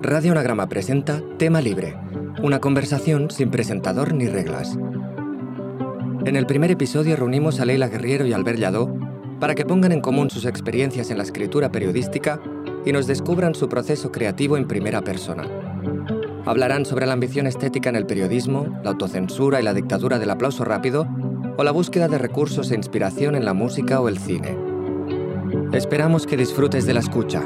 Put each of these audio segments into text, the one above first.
Radio Anagrama presenta Tema Libre, una conversación sin presentador ni reglas. En el primer episodio reunimos a Leila Guerriero y Albert Lladó para que pongan en común sus experiencias en la escritura periodística y nos descubran su proceso creativo en primera persona. Hablarán sobre la ambición estética en el periodismo, la autocensura y la dictadura del aplauso rápido o la búsqueda de recursos e inspiración en la música o el cine. Esperamos que disfrutes de la escucha.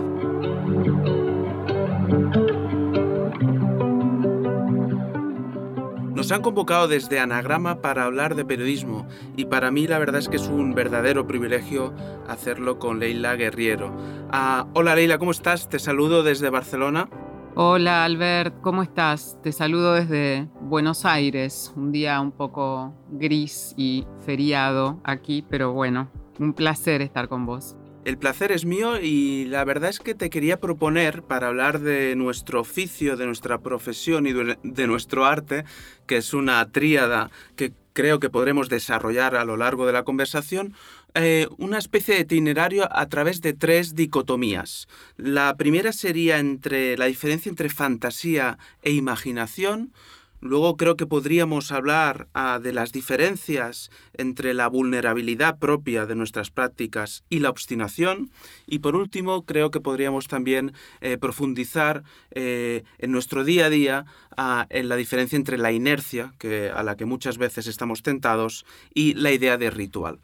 Nos han convocado desde Anagrama para hablar de periodismo y para mí la verdad es que es un verdadero privilegio hacerlo con Leila Guerriero. Ah, hola Leila, ¿cómo estás? Te saludo desde Barcelona. Hola Albert, ¿cómo estás? Te saludo desde Buenos Aires, un día un poco gris y feriado aquí, pero bueno, un placer estar con vos. El placer es mío y la verdad es que te quería proponer para hablar de nuestro oficio, de nuestra profesión y de nuestro arte, que es una tríada que creo que podremos desarrollar a lo largo de la conversación, eh, una especie de itinerario a través de tres dicotomías. La primera sería entre la diferencia entre fantasía e imaginación, Luego creo que podríamos hablar ah, de las diferencias entre la vulnerabilidad propia de nuestras prácticas y la obstinación. Y por último, creo que podríamos también eh, profundizar eh, en nuestro día a día ah, en la diferencia entre la inercia, que, a la que muchas veces estamos tentados, y la idea de ritual.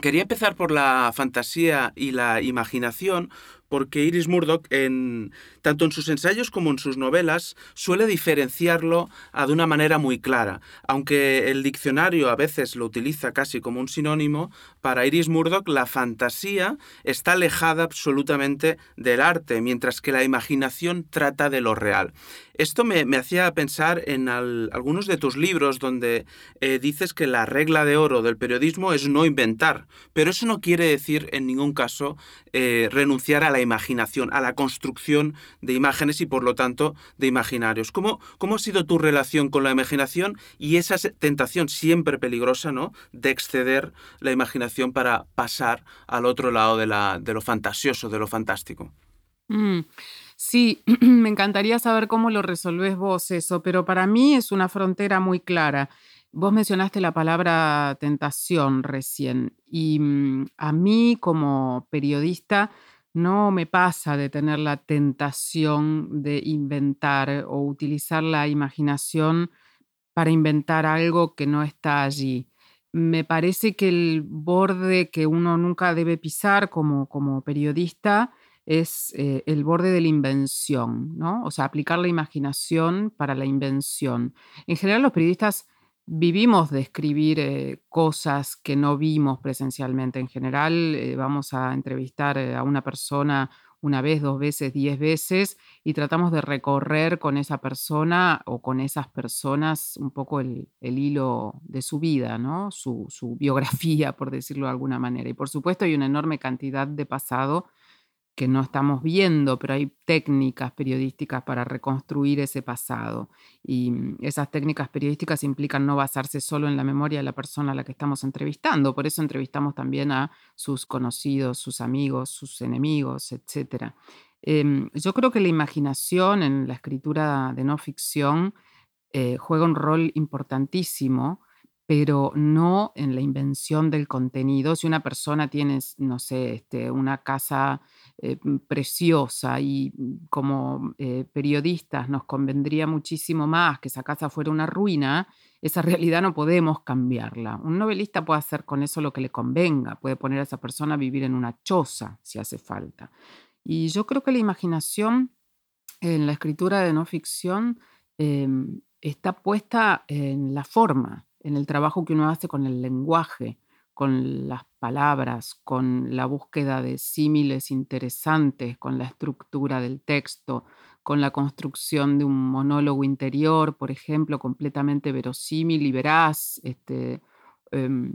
Quería empezar por la fantasía y la imaginación, porque Iris Murdoch, en, tanto en sus ensayos como en sus novelas, suele diferenciarlo de una manera muy clara. Aunque el diccionario a veces lo utiliza casi como un sinónimo, para Iris Murdoch la fantasía está alejada absolutamente del arte, mientras que la imaginación trata de lo real. Esto me, hacía pensar en algunos de tus libros donde eh, dices que la regla de oro del periodismo es no inventar, pero eso no quiere decir en ningún caso eh, renunciar a la imaginación, a la construcción de imágenes y por lo tanto de imaginarios. ¿Cómo, ¿Cómo ha sido tu relación con la imaginación y esa tentación siempre peligrosa ¿no? de exceder la imaginación para pasar al otro lado de, la, de lo fantasioso, de lo fantástico? Mm. Sí, me encantaría saber cómo lo resolvés vos eso, pero para mí es una frontera muy clara. Vos mencionaste la palabra tentación recién y mm, a mí como periodista no me pasa de tener la tentación de inventar o utilizar la imaginación para inventar algo que no está allí. Me parece que el borde que uno nunca debe pisar como, como periodista es eh, el borde de la invención, ¿no? O sea, aplicar la imaginación para la invención. En general, los periodistas vivimos de escribir eh, cosas que no vimos presencialmente. En general, eh, vamos a entrevistar a una persona una vez, dos veces, diez veces y tratamos de recorrer con esa persona o con esas personas un poco el, hilo de su vida, ¿no? Su, su biografía, por decirlo de alguna manera. Y por supuesto hay una enorme cantidad de pasado que no estamos viendo, pero hay técnicas periodísticas para reconstruir ese pasado. Y mm, esas técnicas periodísticas implican no basarse solo en la memoria de la persona a la que estamos entrevistando, por eso entrevistamos también a sus conocidos, sus amigos, sus enemigos, etc. Em, yo creo que la imaginación en la escritura de no ficción eh, juega un rol importantísimo pero no en la invención del contenido. Si una persona tiene, no sé, este, una casa eh, preciosa y mm, como eh, periodistas nos convendría muchísimo más que esa casa fuera una ruina, esa realidad no podemos cambiarla. Un novelista puede hacer con eso lo que le convenga, puede poner a esa persona a vivir en una choza si hace falta. Y yo creo que la imaginación en la escritura de no ficción em, está puesta en la forma en el trabajo que uno hace con el lenguaje, con las palabras, con la búsqueda de símiles interesantes, con la estructura del texto, con la construcción de un monólogo interior, por ejemplo, completamente verosímil y veraz. Este, em,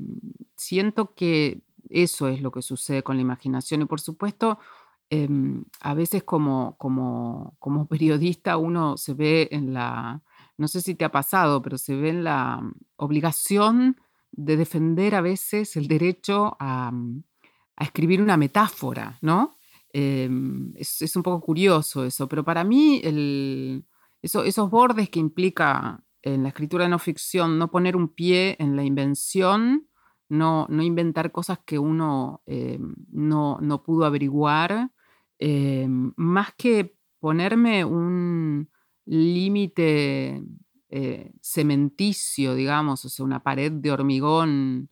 siento que eso es lo que sucede con la imaginación y por supuesto em, a veces como, periodista uno se ve en la, no sé si te ha pasado, pero se ve la mm, obligación de defender a veces el derecho a, mm, escribir una metáfora, ¿no? Em, es, un poco curioso eso, pero para mí esos bordes que implica en la escritura de no ficción no poner un pie en la invención, no, no inventar cosas que uno em, no, no, pudo averiguar, em, más que ponerme un límite eh, cementicio, digamos, o sea, una pared de hormigón,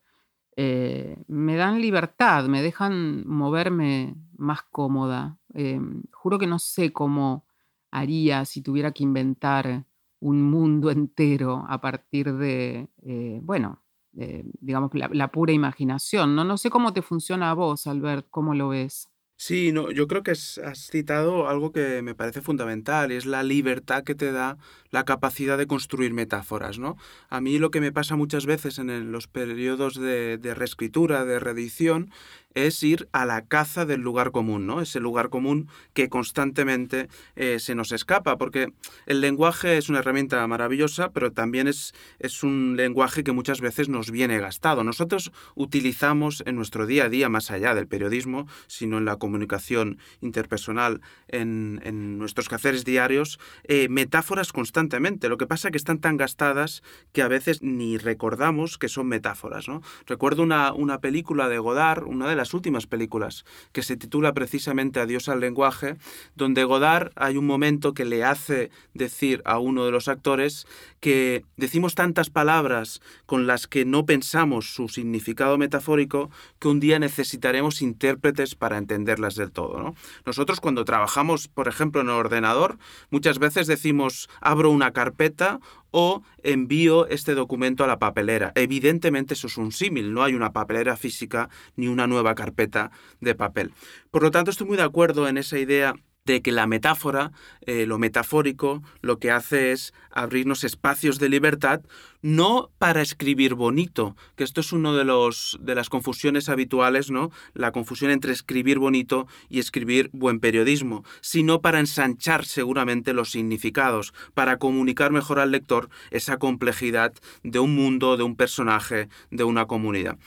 eh, me dan libertad, me dejan moverme más cómoda. Em, juro que no sé cómo haría si tuviera que inventar un mundo entero a partir de, eh, bueno, digamos, la, la, pura imaginación. ¿no? no sé cómo te funciona a vos, Albert, cómo lo ves. Sí, no, yo creo que has citado algo que me parece fundamental, es la libertad que te da la capacidad de construir metáforas, ¿no? A mí lo que me pasa muchas veces en los periodos de, de reescritura, de reedición, es ir a la caza del lugar común, ¿no? Ese lugar común que constantemente eh, se nos escapa, porque el lenguaje es una herramienta maravillosa, pero también es, es un lenguaje que muchas veces nos viene gastado. Nosotros utilizamos en nuestro día a día, más allá del periodismo, sino en la comunicación interpersonal, en, nuestros quehaceres diarios, eh, metáforas constantemente. Lo que pasa es que están tan gastadas que a veces ni recordamos que son metáforas, ¿no? Recuerdo una, una película de Godard, una de las últimas películas, que se titula precisamente Adiós al lenguaje, donde Godard hay un momento que le hace decir a uno de los actores que decimos tantas palabras con las que no pensamos su significado metafórico que un día necesitaremos intérpretes para entenderlas del todo. ¿no? Nosotros cuando trabajamos, por ejemplo, en el ordenador, muchas veces decimos abro una carpeta o envío este documento a la papelera. Evidentemente eso es un símil, no hay una papelera física ni una nueva carpeta de papel. Por lo tanto, estoy muy de acuerdo en esa idea de que la metáfora, eh, lo metafórico, lo que hace es abrirnos espacios de libertad, no para escribir bonito, que esto es uno de los de las confusiones habituales, ¿no? La confusión entre escribir bonito y escribir buen periodismo, sino para ensanchar seguramente los significados, para comunicar mejor al lector esa complejidad de un mundo, de un personaje, de una comunidad.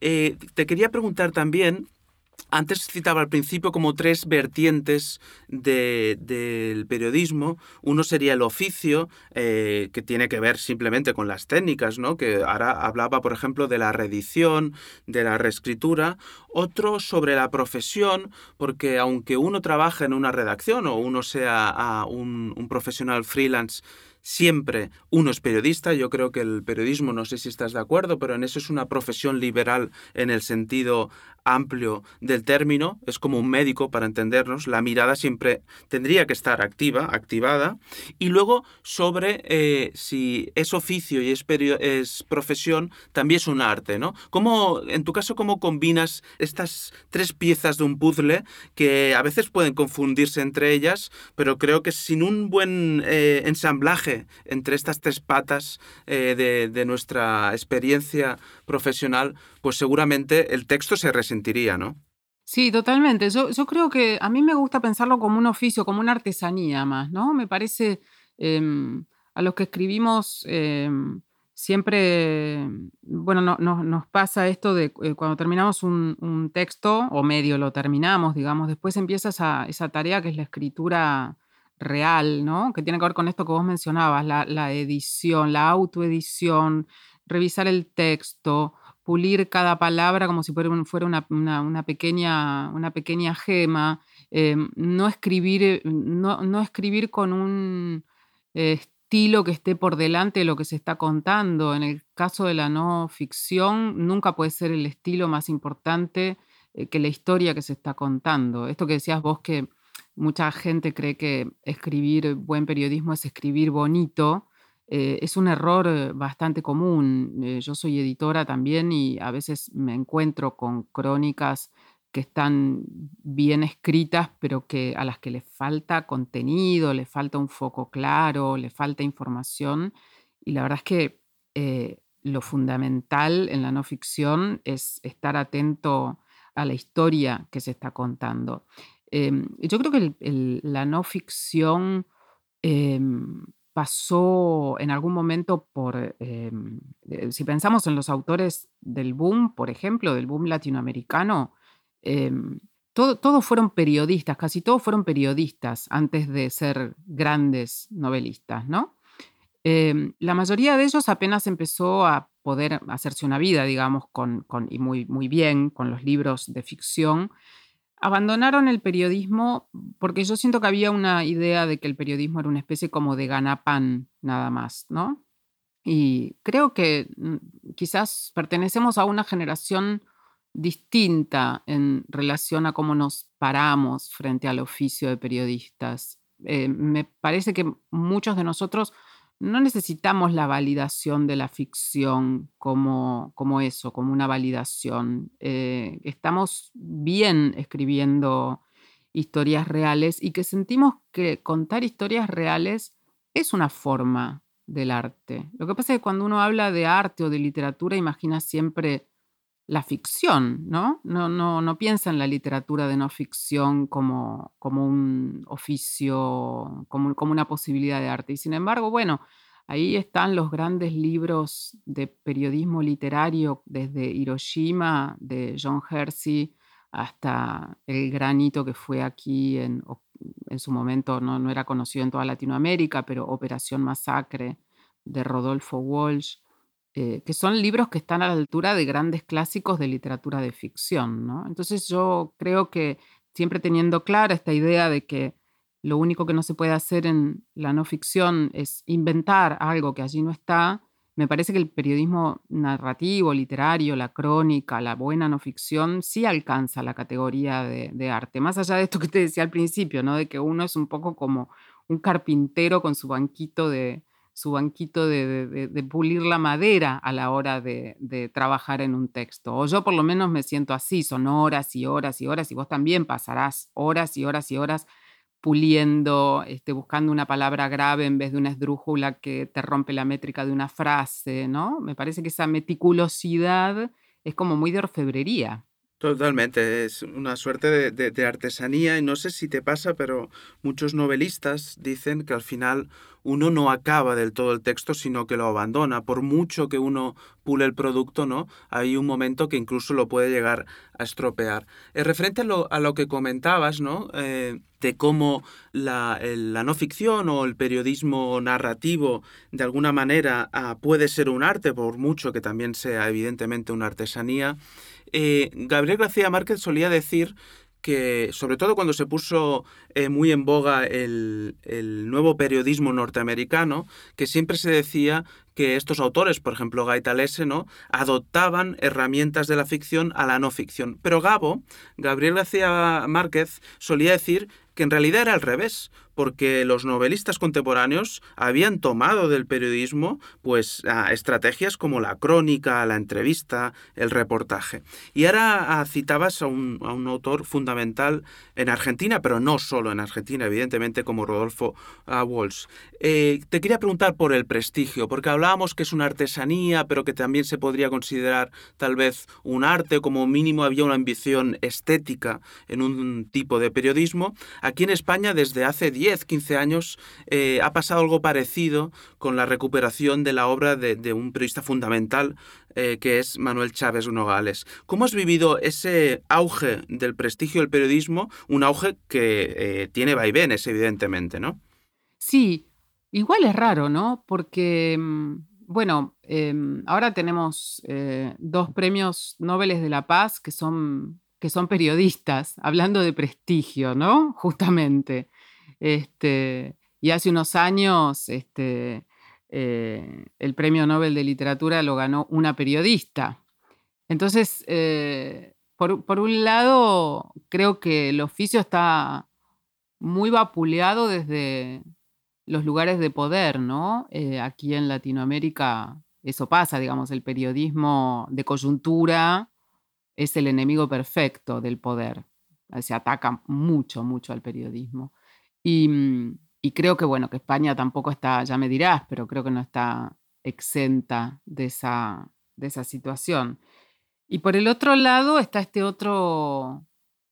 Eh, te quería preguntar también antes citaba al principio como tres vertientes del periodismo. Uno sería el oficio, eh, que tiene que ver simplemente con las técnicas, ¿no? que ahora hablaba, por ejemplo, de la reedición, de la reescritura. Otro sobre la profesión, porque aunque uno trabaje en una redacción o uno sea un profesional freelance, siempre uno es periodista. Yo creo que el periodismo, no sé si estás de acuerdo, pero en eso es una profesión liberal en el sentido amplio del término, es como un médico para entendernos, la mirada siempre tendría que estar activa, activada, y luego sobre eh, si es oficio y es, es, profesión, también es un arte, ¿no? ¿Cómo, en tu caso, cómo combinas estas tres piezas de un puzzle que a veces pueden confundirse entre ellas, pero creo que sin un buen eh, ensamblaje entre estas tres patas eh, de, de nuestra experiencia profesional, pues seguramente el texto se resentiría, ¿no? Sí, totalmente. Yo, creo que a mí me gusta pensarlo como un oficio, como una artesanía más, ¿no? Me parece, em, a los que escribimos em, siempre, bueno, no, nos pasa esto de eh, cuando terminamos un, texto o medio lo terminamos, digamos, después empieza esa, esa, tarea que es la escritura real, ¿no? Que tiene que ver con esto que vos mencionabas, la edición, la autoedición, revisar el texto, pulir cada palabra como si fuera, una, pequeña, una pequeña gema, eh, no, escribir, eh, no, escribir con un estilo que esté por delante de lo que se está contando. En el caso de la no ficción, nunca puede ser el estilo más importante eh, que la historia que se está contando. Esto que decías vos que mucha gente cree que escribir buen periodismo es escribir bonito. Eh, es un error eh, bastante común. Eh, yo soy editora también y a veces me encuentro con crónicas que están bien escritas, pero que a las que le falta contenido, le falta un foco claro, le falta información. Y la verdad es que lo fundamental en la no ficción es estar atento a la historia que se está contando. Em, yo creo que la no ficción em, pasó en algún momento por, em, eh, si pensamos en los autores del boom, por ejemplo, del boom latinoamericano, em, todos fueron periodistas, casi todos fueron periodistas antes de ser grandes novelistas, ¿no? Em, la mayoría de ellos apenas empezó a poder hacerse una vida, digamos, con, y muy, muy bien con los libros de ficción, abandonaron el periodismo porque yo siento que había una idea de que el periodismo era una especie como de ganapán nada más, ¿no? Y creo que mm, quizás pertenecemos a una generación distinta en relación a cómo nos paramos frente al oficio de periodistas. Eh, me parece que muchos de nosotros no necesitamos la validación de la ficción como, como eso, como una validación. Eh, estamos bien escribiendo historias reales y que sentimos que contar historias reales es una forma del arte. Lo que pasa es que cuando uno habla de arte o de literatura, imagina siempre la ficción, ¿no? No, no, no piensa en la literatura de no ficción como, como un oficio, como, como una posibilidad de arte. Y sin embargo, bueno, ahí están los grandes libros de periodismo literario, desde Hiroshima, de John Hersey, hasta el granito que fue aquí en, en su momento, no, no era conocido en toda Latinoamérica, pero Operación Masacre, de Rodolfo Walsh. Eh, que son libros que están a la altura de grandes clásicos de literatura de ficción. ¿no? Entonces yo creo que siempre teniendo clara esta idea de que lo único que no se puede hacer en la no ficción es inventar algo que allí no está, me parece que el periodismo narrativo, literario, la crónica, la buena no ficción, sí alcanza la categoría de, de, arte. Más allá de esto que te decía al principio, ¿no? de que uno es un poco como un carpintero con su banquito de, su banquito de, pulir la madera a la hora de, trabajar en un texto. O yo por lo menos me siento así, son horas y horas y horas, y vos también pasarás horas y horas y horas puliendo, este, buscando una palabra grave en vez de una esdrújula que te rompe la métrica de una frase, ¿no? Me parece que esa meticulosidad es como muy de orfebrería. Totalmente, es una suerte de, artesanía y no sé si te pasa, pero muchos novelistas dicen que al final uno no acaba del todo el texto, sino que lo abandona. Por mucho que uno pule el producto, ¿no? Hay un momento que incluso lo puede llegar a estropear. Eh, referente a lo, a lo, que comentabas, ¿no? Eh, de cómo la, la, no ficción o el periodismo narrativo de alguna manera ah, puede ser un arte, por mucho que también sea evidentemente una artesanía. Eh, Gabriel García Márquez solía decir que, sobre todo cuando se puso eh, muy en boga el, nuevo periodismo norteamericano, que siempre se decía que estos autores, por ejemplo Gaitalese, ¿no? adoptaban herramientas de la ficción a la no ficción. Pero Gabo, Gabriel García Márquez, solía decir que en realidad era al revés, porque los novelistas contemporáneos habían tomado del periodismo pues estrategias como la crónica, la entrevista, el reportaje. Y ahora citabas a un, autor fundamental en Argentina, pero no solo en Argentina, evidentemente como Rodolfo Walsh. Eh, te quería preguntar por el prestigio, porque hablábamos que es una artesanía, pero que también se podría considerar tal vez un arte, como mínimo había una ambición estética en un tipo de periodismo. Aquí en España desde hace 10 10, 15 años eh, ha pasado algo parecido con la recuperación de la obra de, un periodista fundamental eh, que es Manuel Chávez Nogales. ¿Cómo has vivido ese auge del prestigio del periodismo? Un auge que eh, tiene vaivenes, evidentemente, ¿no? Sí, igual es raro, ¿no? Porque, mm, bueno, em, ahora tenemos dos premios Nobel de la Paz que son que son periodistas, hablando de prestigio, ¿no? Justamente. Este, y hace unos años este, eh, el premio Nobel de Literatura lo ganó una periodista. Entonces, eh, por, un lado, creo que el oficio está muy vapuleado desde los lugares de poder, ¿no? Eh, aquí en Latinoamérica eso pasa, digamos, el periodismo de coyuntura es el enemigo perfecto del poder. Se ataca mucho, mucho al periodismo. Mm, y, creo que, bueno, que España tampoco está, ya me dirás, pero creo que no está exenta de esa, de esa situación. Y por el otro lado está este otro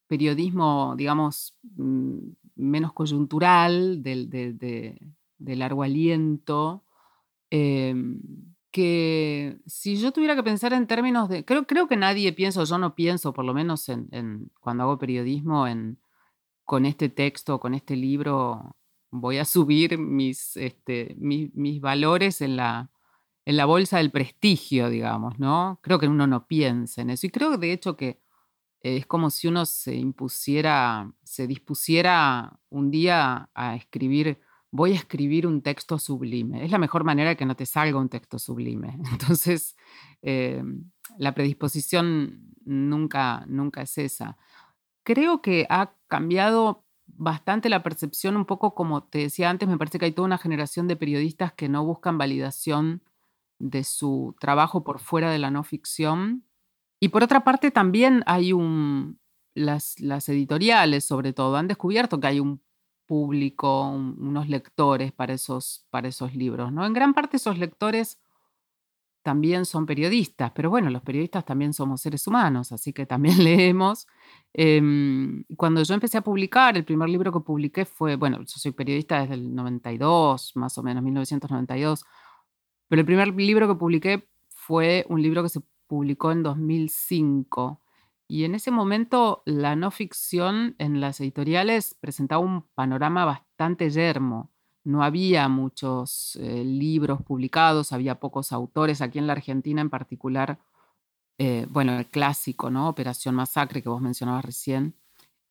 periodismo, digamos, mm, menos coyuntural, del, de, largo aliento, em, que si yo tuviera que pensar en términos de, creo, creo que nadie piensa, yo no pienso, por lo menos en, cuando hago periodismo, en con este texto, con este libro, voy a subir mis, este, mis, valores en la, en la bolsa del prestigio, digamos, ¿no? Creo que uno no piensa en eso. Y creo de hecho que es como si uno se impusiera, se dispusiera un día a escribir voy a escribir un texto sublime. Es la mejor manera que no te salga un texto sublime. Entonces, eh, la predisposición nunca, nunca es esa. Creo que ha cambiado bastante la percepción, un poco como te decía antes, me parece que hay toda una generación de periodistas que no buscan validación de su trabajo por fuera de la no ficción. Y por otra parte, también hay un, las, las editoriales, sobre todo, han descubierto que hay un público, unos lectores para esos, para esos libros. ¿no? En gran parte esos lectores también son periodistas, pero bueno, los periodistas también somos seres humanos, así que también leemos. Em, cuando yo empecé a publicar, el primer libro que publiqué fue, bueno, yo soy periodista desde el 92, más o menos, 1992, pero el primer libro que publiqué fue un libro que se publicó en 2005 y en ese momento la no ficción en las editoriales presentaba un panorama bastante yermo. No había muchos eh, libros publicados, había pocos autores. Aquí en la Argentina en particular, eh, bueno, el clásico, ¿no? Operación Masacre que vos mencionabas recién,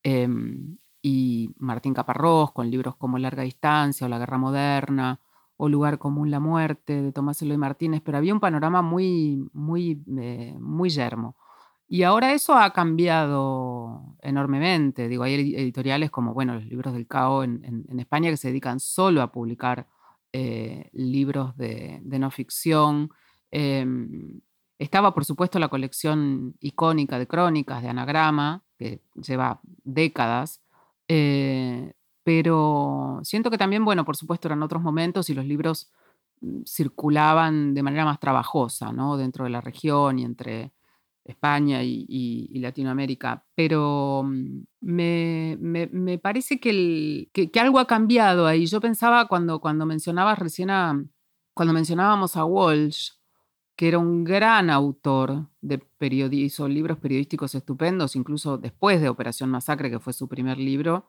em, y Martín Caparrós con libros como Larga Distancia o La Guerra Moderna o Lugar Común La Muerte de Tomás Eloy Martínez, pero había un panorama muy, muy, eh, muy yermo. Y ahora eso ha cambiado enormemente. Digo, hay editoriales como, bueno, los libros del CAO en, España que se dedican solo a publicar eh, libros de, no ficción. Em, estaba, por supuesto, la colección icónica de crónicas de Anagrama, que lleva décadas. Eh, pero siento que también, bueno, por supuesto, eran otros momentos y los libros mm, circulaban de manera más trabajosa, ¿no? Dentro de la región y entre España y, Latinoamérica, pero mm, me, parece que, algo ha cambiado ahí. Yo pensaba cuando, cuando mencionabas recién a, cuando mencionábamos a Walsh, que era un gran autor de periodismo, libros periodísticos estupendos, incluso después de Operación Masacre, que fue su primer libro.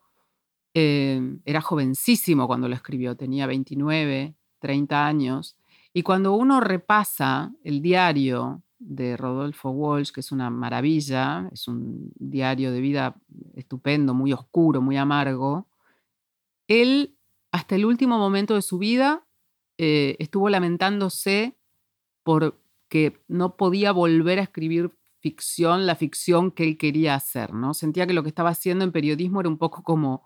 Eh, era jovencísimo cuando lo escribió, tenía 29, 30 años. Y cuando uno repasa el diario de Rodolfo Walsh, que es una maravilla, es un diario de vida estupendo, muy oscuro, muy amargo, él hasta el último momento de su vida eh, estuvo lamentándose porque no podía volver a escribir ficción, la ficción que él quería hacer, ¿no? Sentía que lo que estaba haciendo en periodismo era un poco como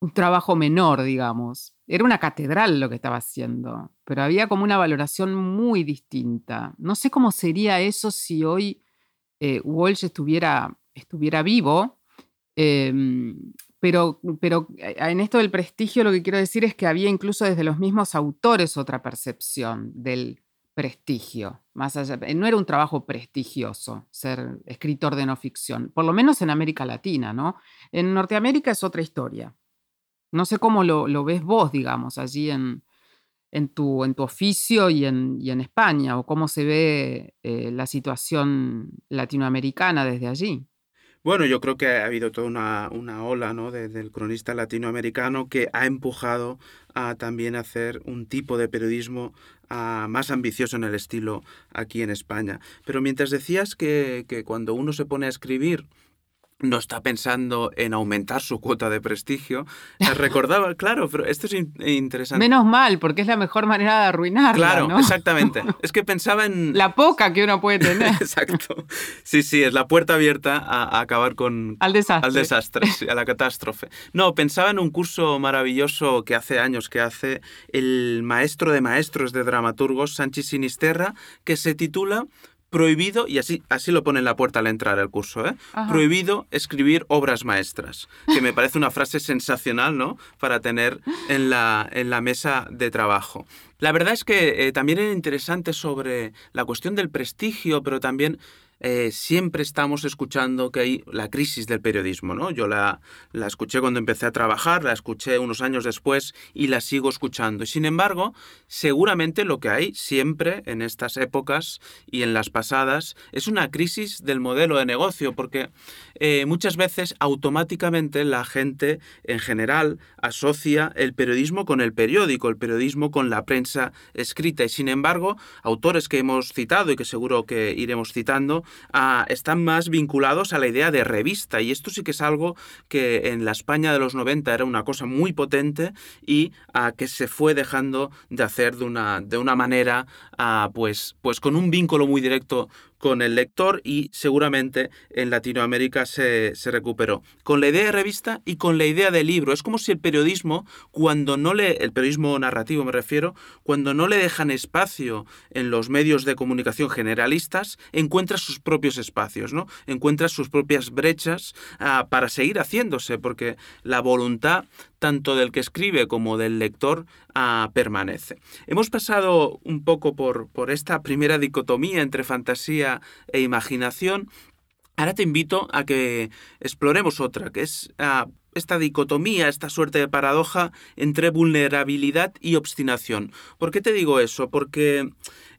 un trabajo menor, digamos. Era una catedral lo que estaba haciendo, pero había como una valoración muy distinta. No sé cómo sería eso si hoy eh, Walsh estuviera, estuviera vivo, em, pero, pero eh, en esto del prestigio lo que quiero decir es que había incluso desde los mismos autores otra percepción del prestigio. Más allá, eh, no era un trabajo prestigioso ser escritor de no ficción, por lo menos en América Latina, ¿no? En Norteamérica es otra historia. No sé cómo lo, ves vos, digamos, allí en, tu, en tu oficio y en, en, España, o cómo se ve eh, la situación latinoamericana desde allí. Bueno, yo creo que ha habido toda una, una ola ¿no? del cronista latinoamericano que ha empujado a también hacer un tipo de periodismo ah, más ambicioso en el estilo aquí en España. Pero mientras decías que, que cuando uno se pone a escribir, no está pensando en aumentar su cuota de prestigio. Recordaba, claro, pero esto es interesante. Menos mal, porque es la mejor manera de arruinarla. Claro, exactamente. Es que pensaba en. La poca que uno puede tener. Exacto. Sí, sí, es la puerta abierta a, acabar con. Al desastre. Al desastre, a la catástrofe. No, pensaba en un curso maravilloso que hace años que hace el maestro de maestros de dramaturgos, Sánchez Sinisterra, que se titula prohibido, y así, así lo pone en la puerta al entrar al curso, ¿eh? prohibido escribir obras maestras, que me parece una frase sensacional, ¿no? Para tener en la, en la mesa de trabajo. La verdad es que eh, también era interesante sobre la cuestión del prestigio, pero también eh, siempre estamos escuchando que hay la crisis del periodismo, ¿no? Yo la, la, escuché cuando empecé a trabajar, la escuché unos años después y la sigo escuchando. Y sin embargo, seguramente lo que hay siempre en estas épocas y en las pasadas es una crisis del modelo de negocio, porque eh, muchas veces automáticamente la gente en general asocia el periodismo con el periódico, el periodismo con la prensa escrita. Y sin embargo, autores que hemos citado y que seguro que iremos citando, están más vinculados a la idea de revista. Y esto sí que es algo que en la España de los 90 era una cosa muy potente y que se fue dejando de hacer de una, de una manera pues, pues con un vínculo muy directo con el lector y seguramente en Latinoamérica se, recuperó. Con la idea de revista y con la idea de libro. Es como si el periodismo, cuando no le, el periodismo narrativo me refiero, cuando no le dejan espacio en los medios de comunicación generalistas, encuentra sus propios espacios, ¿no? Encuentra sus propias brechas ah, para seguir haciéndose, porque la voluntad tanto del que escribe como del lector permanece. Hemos pasado un poco por, por esta primera dicotomía entre fantasía e imaginación, ahora te invito a que exploremos otra, que es ah, esta dicotomía, esta suerte de paradoja entre vulnerabilidad y obstinación. ¿Por qué te digo eso? Porque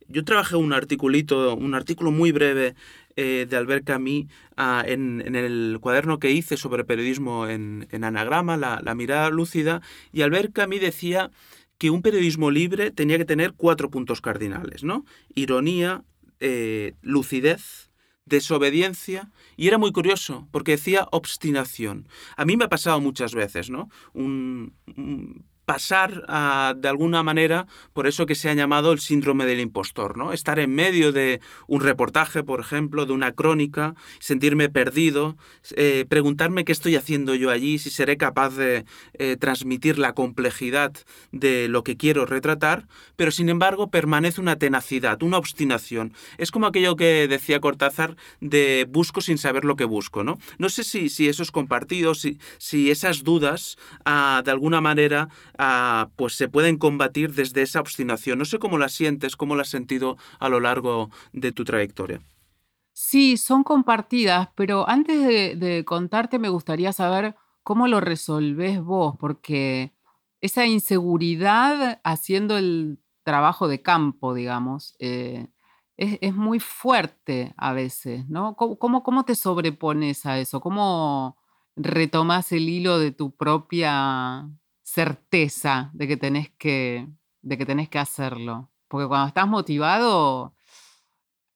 yo trabajé un articulito, un artículo muy breve eh, de Albert Camus ah, en, el cuaderno que hice sobre periodismo en, anagrama, la, la, mirada lúcida, y Albert Camus decía que un periodismo libre tenía que tener cuatro puntos cardinales, ¿no? Ironía, eh, lucidez, desobediencia, y era muy curioso, porque decía obstinación. A mí me ha pasado muchas veces, ¿no? un, pasar de alguna manera por eso que se ha llamado el síndrome del impostor, ¿no? Estar en medio de un reportaje, por ejemplo, de una crónica, sentirme perdido, eh, preguntarme qué estoy haciendo yo allí, si seré capaz de eh, transmitir la complejidad de lo que quiero retratar, pero sin embargo permanece una tenacidad, una obstinación. Es como aquello que decía Cortázar de busco sin saber lo que busco, ¿no? No sé si, si eso es compartido, si, si esas dudas ah, de alguna manera pues se pueden combatir desde esa obstinación. No sé cómo la sientes, cómo la has sentido a lo largo de tu trayectoria. Sí, son compartidas, pero antes de, contarte me gustaría saber cómo lo resolvés vos, porque esa inseguridad haciendo el trabajo de campo, digamos, eh, es, muy fuerte a veces, ¿no? ¿Cómo, cómo, te sobrepones a eso? ¿Cómo retomas el hilo de tu propia certeza de que tenés que, de que, tenés que hacerlo. Porque cuando estás motivado,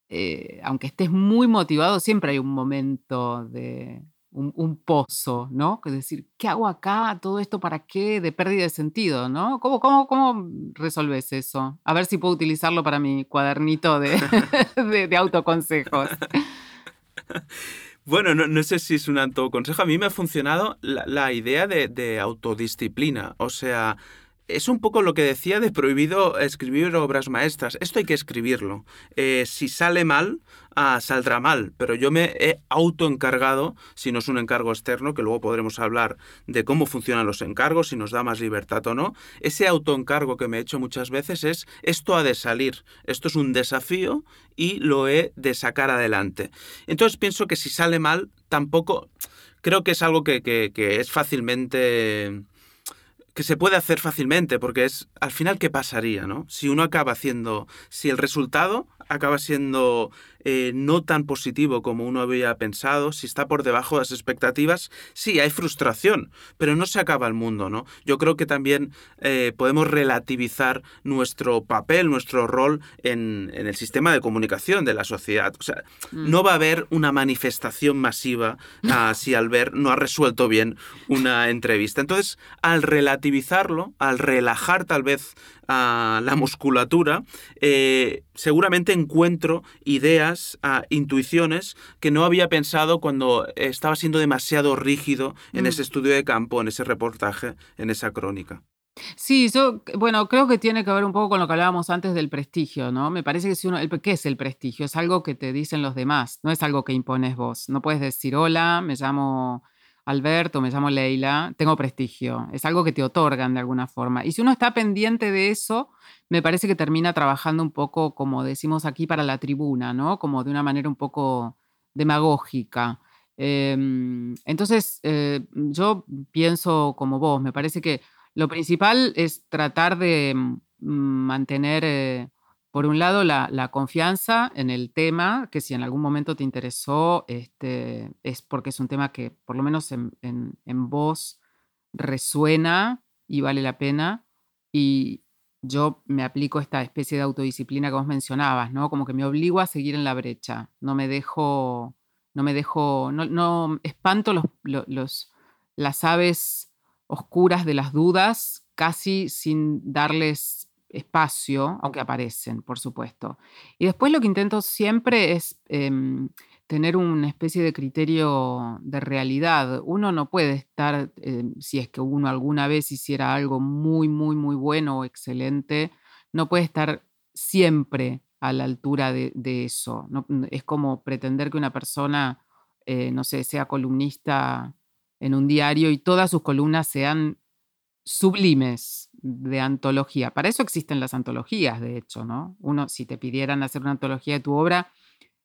eh, aunque estés muy motivado, siempre hay un momento de un, pozo, ¿no? Que decir, ¿qué hago acá? ¿Todo esto para qué? De pérdida de sentido, ¿no? ¿Cómo, cómo, cómo resolves eso? A ver si puedo utilizarlo para mi cuadernito de, de autoconsejos. Bueno, no, sé si es un autoconsejo. A mí me ha funcionado la, idea de, autodisciplina. O sea, es un poco lo que decía de prohibido escribir obras maestras. Esto hay que escribirlo. Eh, si sale mal, ah, saldrá mal. Pero yo me he autoencargado, si no es un encargo externo, que luego podremos hablar de cómo funcionan los encargos, si nos da más libertad o no. Ese autoencargo que me he hecho muchas veces es esto ha de salir. Esto es un desafío y lo he de sacar adelante. Entonces pienso que si sale mal, tampoco... Creo que es algo que, que es fácilmente que se puede hacer fácilmente, porque es al final qué pasaría, ¿no? Si uno acaba haciendo, si el resultado acaba siendo eh, no tan positivo como uno había pensado, si está por debajo de las expectativas, sí, hay frustración, pero no se acaba el mundo, ¿no? Yo creo que también eh, podemos relativizar nuestro papel, nuestro rol en, el sistema de comunicación de la sociedad. O sea, mm. no va a haber una manifestación masiva ah, si al ver no ha resuelto bien una entrevista. Entonces, al relativizarlo, al relajar tal vez la musculatura, eh, seguramente encuentro ideas, intuiciones que no había pensado cuando estaba siendo demasiado rígido en ese mm. estudio de campo, en ese reportaje, en esa crónica. Sí, yo, bueno, creo que tiene que ver un poco con lo que hablábamos antes del prestigio, ¿no? Me parece que si uno, ¿qué es el prestigio? Es algo que te dicen los demás, no es algo que impones vos. No puedes decir, hola, me llamo Alberto, me llamo Leila, tengo prestigio. Es algo que te otorgan de alguna forma. Y si uno está pendiente de eso, me parece que termina trabajando un poco, como decimos aquí, para la tribuna, ¿no? Como de una manera un poco demagógica. Em, entonces, eh, yo pienso como vos, me parece que lo principal es tratar de mm, mantener, eh, por un lado, la, confianza en el tema, que si en algún momento te interesó, este, es porque es un tema que por lo menos en, vos resuena y vale la pena. Y yo me aplico esta especie de autodisciplina que vos mencionabas, ¿no? Como que me obligo a seguir en la brecha, no me dejo no me dejo, no, no espanto los, los, las aves oscuras de las dudas casi sin darles espacio, aunque aparecen, por supuesto. Y después lo que intento siempre es em, tener una especie de criterio de realidad. Uno no puede estar, em, si es que uno alguna vez hiciera algo muy, muy, muy bueno o excelente, no puede estar siempre a la altura de, eso. Es como pretender que una persona, eh, no sé, sea columnista en un diario y todas sus columnas sean sublimes de antología. Para eso existen las antologías, de hecho, ¿no? Uno, si te pidieran hacer una antología de tu obra,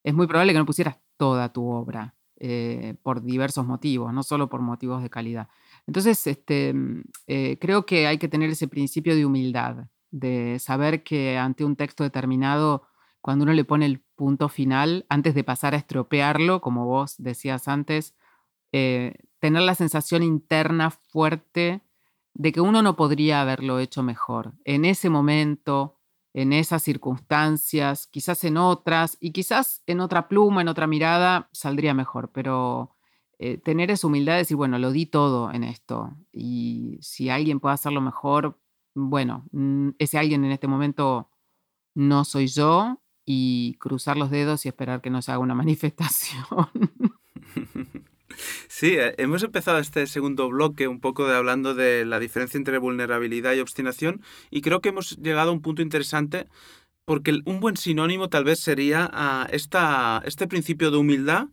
es muy probable que no pusieras toda tu obra eh, por diversos motivos, no solo por motivos de calidad. Entonces, este, mm, eh, creo que hay que tener ese principio de humildad de saber que ante un texto determinado, cuando uno le pone el punto final, antes de pasar a estropearlo, como vos decías antes, eh, tener la sensación interna fuerte de que uno no podría haberlo hecho mejor. En ese momento, en esas circunstancias, quizás en otras, y quizás en otra pluma, en otra mirada, saldría mejor, pero eh, tener esa humildad de decir, bueno, lo di todo en esto, y si alguien puede hacerlo mejor, bueno, mm, ese alguien en este momento no soy yo y cruzar los dedos y esperar que no se haga una manifestación. Sí, eh, hemos empezado este segundo bloque un poco de hablando de la diferencia entre vulnerabilidad y obstinación y creo que hemos llegado a un punto interesante porque un buen sinónimo tal vez sería ah, esta, este principio de humildad,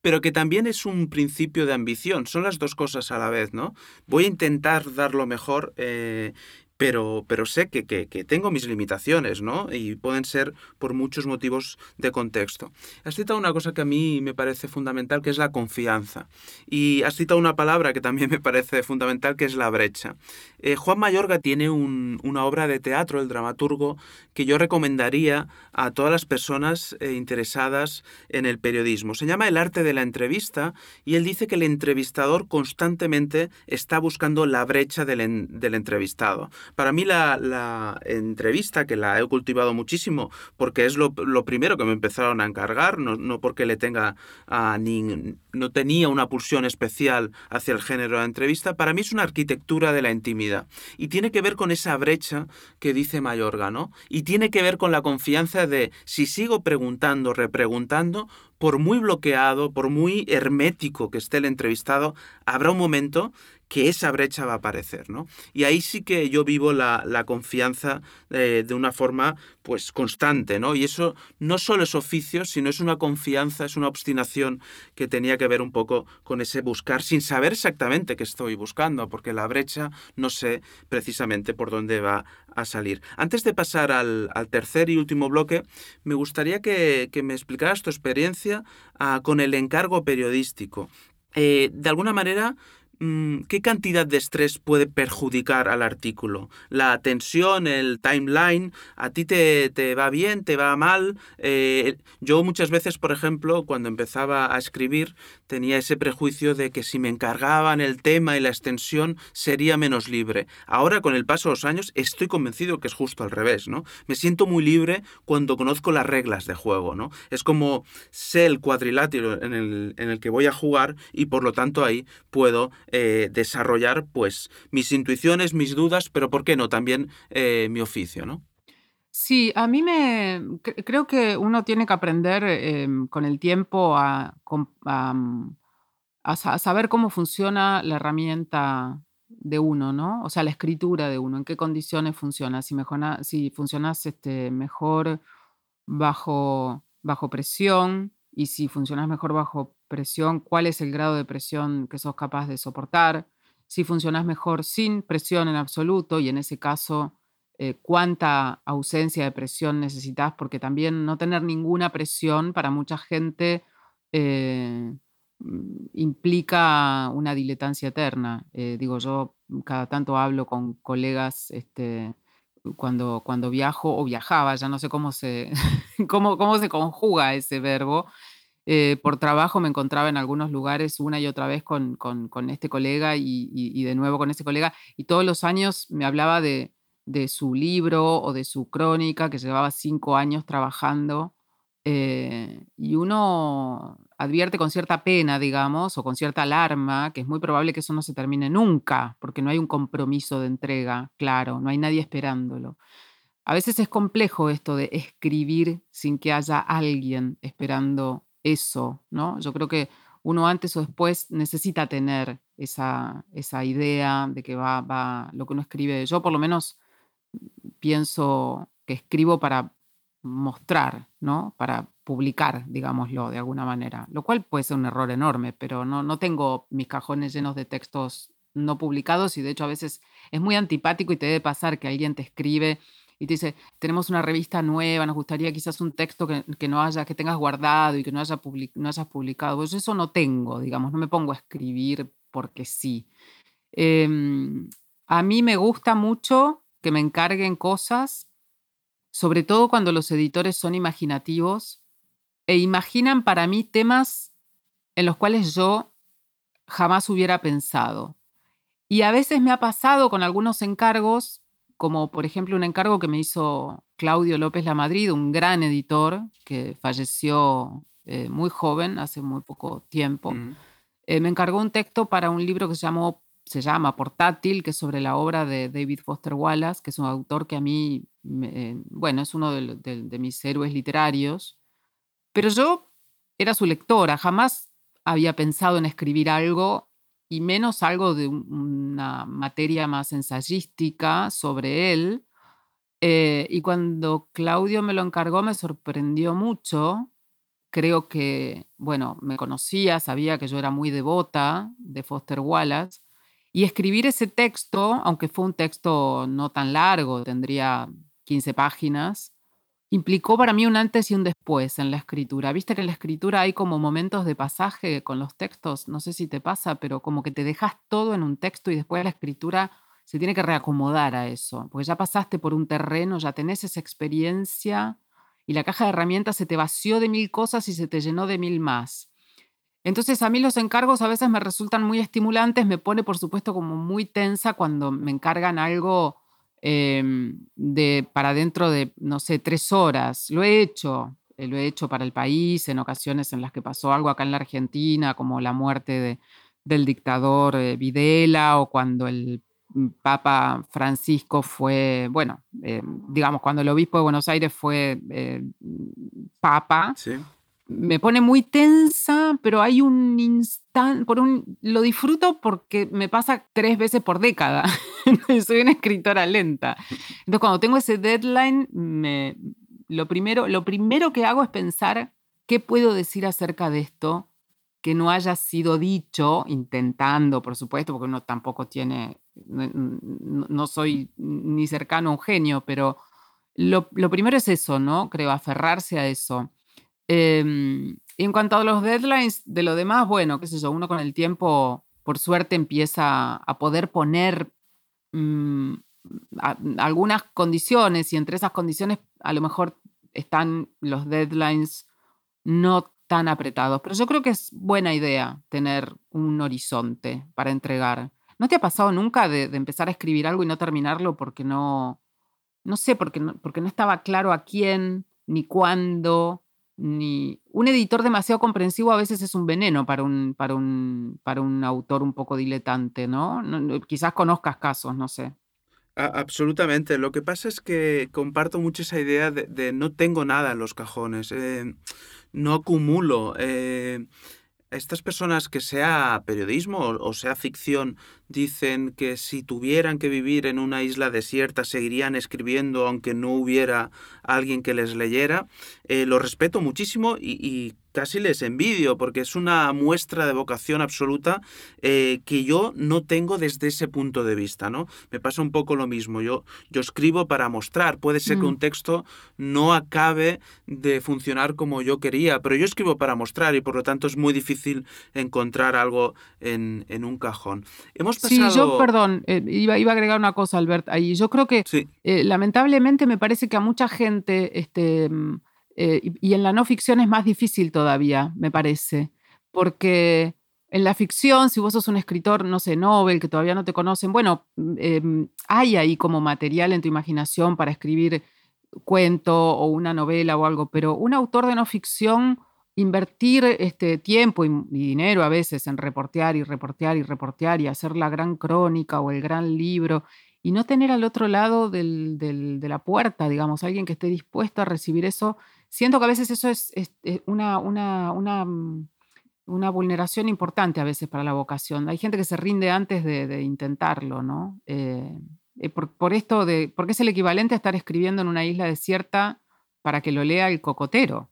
pero que también es un principio de ambición. Son las dos cosas a la vez, ¿no? Voy a intentar dar lo mejor eh, pero, pero sé que, que, tengo mis limitaciones, ¿no? Y pueden ser por muchos motivos de contexto. Has citado una cosa que a mí me parece fundamental, que es la confianza. Y has citado una palabra que también me parece fundamental, que es la brecha. Eh, Juan Mayorga tiene una obra de teatro, el dramaturgo, que yo recomendaría a todas las personas eh, interesadas en el periodismo. Se llama El arte de la entrevista y él dice que el entrevistador constantemente está buscando la brecha del, del entrevistado. Para mí la, entrevista, que la he cultivado muchísimo, porque es lo, primero que me empezaron a encargar, no, porque le tenga a no tenía una pulsión especial hacia el género de entrevista, para mí es una arquitectura de la intimidad. Y tiene que ver con esa brecha que dice Mayorga, ¿no? Y tiene que ver con la confianza de si sigo preguntando, repreguntando, por muy bloqueado, por muy hermético que esté el entrevistado, habrá un momento que esa brecha va a aparecer, ¿no? Y ahí sí que yo vivo la, confianza eh, de una forma, pues, constante, ¿no? Y eso no solo es oficio, sino es una confianza, es una obstinación que tenía que ver un poco con ese buscar sin saber exactamente qué estoy buscando, porque la brecha no sé precisamente por dónde va a salir. Antes de pasar al, tercer y último bloque, me gustaría que, me explicaras tu experiencia ah, con el encargo periodístico. Eh, de alguna manera, ¿qué cantidad de estrés puede perjudicar al artículo? La tensión, el timeline, ¿a ti te, te va bien, te va mal? Eh, yo muchas veces, por ejemplo, cuando empezaba a escribir, tenía ese prejuicio de que si me encargaban el tema y la extensión sería menos libre. Ahora, con el paso de los años, estoy convencido que es justo al revés, ¿no? Me siento muy libre cuando conozco las reglas de juego, ¿no? Es como sé el cuadrilátero en el, en el que voy a jugar y por lo tanto ahí puedo eh, desarrollar pues mis intuiciones, mis dudas, pero ¿por qué no? También eh, mi oficio, ¿no? Sí, a mí me creo que uno tiene que aprender em, con el tiempo a, saber cómo funciona la herramienta de uno, ¿no? O sea, la escritura de uno, en qué condiciones funciona, si, mejora, si funcionas este, mejor bajo, bajo presión y si funcionas mejor bajo presión, cuál es el grado de presión que sos capaz de soportar, si funcionas mejor sin presión en absoluto y en ese caso eh, cuánta ausencia de presión necesitas, porque también no tener ninguna presión para mucha gente eh, mm, implica una diletancia eterna. Eh, digo, yo cada tanto hablo con colegas este, cuando, cuando viajo o viajaba, ya no sé cómo se, cómo, cómo se conjuga ese verbo. Por trabajo me encontraba en algunos lugares una y otra vez con, este colega y, de nuevo con ese colega y todos los años me hablaba de, de su libro o de su crónica que llevaba cinco años trabajando. Eh, y uno advierte con cierta pena, digamos, o con cierta alarma, que es muy probable que eso no se termine nunca, porque no hay un compromiso de entrega, claro, no hay nadie esperándolo. A veces es complejo esto de escribir sin que haya alguien esperando eso, ¿no? Yo creo que uno antes o después necesita tener esa, esa idea de que va, va lo que uno escribe. Yo por lo menos pienso que escribo para mostrar, ¿no? Para publicar, digámoslo, de alguna manera, lo cual puede ser un error enorme, pero no, no tengo mis cajones llenos de textos no publicados y de hecho a veces es muy antipático y te debe pasar que alguien te escribe y te dice, tenemos una revista nueva, nos gustaría quizás un texto que, no haya, que tengas guardado y que no, haya no hayas publicado. Pues eso no tengo, digamos, no me pongo a escribir porque sí. Em, a mí me gusta mucho que me encarguen cosas, sobre todo cuando los editores son imaginativos e imaginan para mí temas en los cuales yo jamás hubiera pensado. Y a veces me ha pasado con algunos encargos, como por ejemplo un encargo que me hizo Claudio López La Madrid, un gran editor que falleció eh, muy joven, hace muy poco tiempo. Eh, me encargó un texto para un libro que se llamó se llama Portátil, que es sobre la obra de David Foster Wallace, que es un autor que a mí, bueno, es uno de, mis héroes literarios, pero yo era su lectora, jamás había pensado en escribir algo y menos algo de una materia más ensayística sobre él. Eh, y cuando Claudio me lo encargó me sorprendió mucho. Creo que, bueno, me conocía, sabía que yo era muy devota de Foster Wallace y escribir ese texto, aunque fue un texto no tan largo, tendría 15 páginas, implicó para mí un antes y un después en la escritura. Viste que en la escritura hay como momentos de pasaje con los textos, no sé si te pasa, pero como que te dejas todo en un texto y después la escritura se tiene que reacomodar a eso, porque ya pasaste por un terreno, ya tenés esa experiencia y la caja de herramientas se te vació de mil cosas y se te llenó de mil más. Entonces a mí los encargos a veces me resultan muy estimulantes, me pone por supuesto como muy tensa cuando me encargan algo em, de, para dentro de, no sé, tres horas. Lo he hecho, eh, lo he hecho para el país en ocasiones en las que pasó algo acá en la Argentina, como la muerte del dictador eh, Videla o cuando el Papa Francisco fue, bueno, eh, digamos, cuando el obispo de Buenos Aires fue Papa. Sí me pone muy tensa, pero hay un instante, por un, lo disfruto porque me pasa tres veces por década. Soy una escritora lenta. Entonces, cuando tengo ese deadline, me, lo, primero, lo primero que hago es pensar qué puedo decir acerca de esto que no haya sido dicho, intentando, por supuesto, porque uno tampoco tiene, no, soy ni cercano a un genio, pero lo, lo primero es eso, ¿no? Creo, aferrarse a eso. Em, en cuanto a los deadlines, de lo demás, bueno, qué sé yo, uno con el tiempo, por suerte, empieza a poder poner mm, algunas condiciones y entre esas condiciones a lo mejor están los deadlines no tan apretados. Pero yo creo que es buena idea tener un horizonte para entregar. ¿No te ha pasado nunca de, empezar a escribir algo y no terminarlo porque no, no sé, porque no, porque no estaba claro a quién ni cuándo? Ni un editor demasiado comprensivo a veces es un veneno para un, para un, para un autor un poco diletante, ¿no? Quizás conozcas casos, no sé. absolutamente. Lo que pasa es que comparto mucho esa idea de, no tengo nada en los cajones, eh, no acumulo. Eh, estas personas que sea periodismo o, sea ficción dicen que si tuvieran que vivir en una isla desierta seguirían escribiendo aunque no hubiera alguien que les leyera. Eh, lo respeto muchísimo y, casi les envidio porque es una muestra de vocación absoluta eh, que yo no tengo desde ese punto de vista, ¿no? Me pasa un poco lo mismo. Yo, yo escribo para mostrar. Puede ser que un mm. texto no acabe de funcionar como yo quería, pero yo escribo para mostrar y por lo tanto es muy difícil encontrar algo en, un cajón. Hemos pasado... Sí, yo, perdón, eh, iba, iba, a agregar una cosa, Albert, ahí. Yo creo que eh, lamentablemente me parece que a mucha gente... Este, mm, eh, y, en la no ficción es más difícil todavía, me parece, porque en la ficción, si vos sos un escritor, no sé, Nobel, que todavía no te conocen, bueno, mm, em, hay ahí como material en tu imaginación para escribir cuento o una novela o algo, pero un autor de no ficción, invertir este tiempo y, dinero a veces en reportear y reportear y reportear y hacer la gran crónica o el gran libro y no tener al otro lado de la puerta, digamos, alguien que esté dispuesto a recibir eso, siento que a veces eso es, eh, una, una, mm, una, vulneración importante a veces para la vocación. Hay gente que se rinde antes de, intentarlo, ¿no? Eh, eh, por, esto de, porque es el equivalente a estar escribiendo en una isla desierta para que lo lea el cocotero.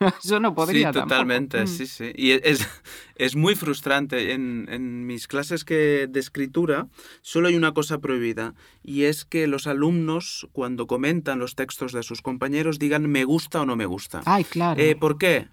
Yo no podría. Sí, totalmente, mm. sí, sí. Y es, es muy frustrante. En, en, mis clases que, de escritura solo hay una cosa prohibida y es que los alumnos cuando comentan los textos de sus compañeros digan me gusta o no me gusta. Ay, claro. Eh, ¿Por qué?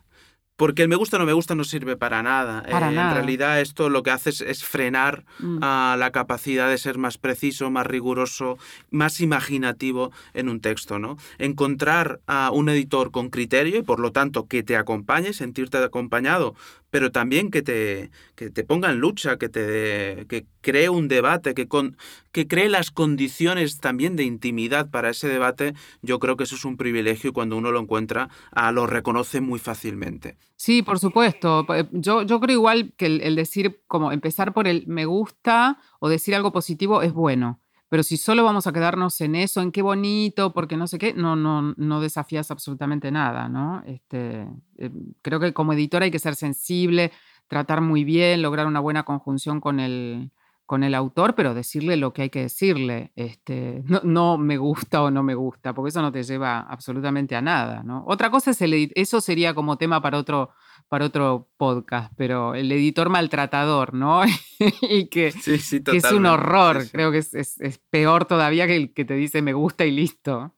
Porque el me gusta o no me gusta no sirve para nada. Para eh, nada. En realidad esto lo que hace es, frenar mm. a la capacidad de ser más preciso, más riguroso, más imaginativo en un texto. ¿no? Encontrar a un editor con criterio y por lo tanto que te acompañe, sentirte acompañado pero también que te, que te ponga en lucha, que, te, que cree un debate, que, con, que cree las condiciones también de intimidad para ese debate, yo creo que eso es un privilegio y cuando uno lo encuentra, ah, lo reconoce muy fácilmente. Sí, por supuesto. Yo, yo creo igual que el decir, como empezar por el me gusta o decir algo positivo es bueno. Pero si solo vamos a quedarnos en eso, en qué bonito, porque no sé qué, no, no, no desafías absolutamente nada, ¿no? Este, eh, creo que como editor hay que ser sensible, tratar muy bien, lograr una buena conjunción con el, con el autor, pero decirle lo que hay que decirle. Este, no, no, me gusta o no me gusta, porque eso no te lleva absolutamente a nada, ¿no? Otra cosa es el eso sería como tema para otro, para otro podcast, pero el editor maltratador, ¿no? y que, es un horror, creo que es, peor todavía que el que te dice me gusta y listo.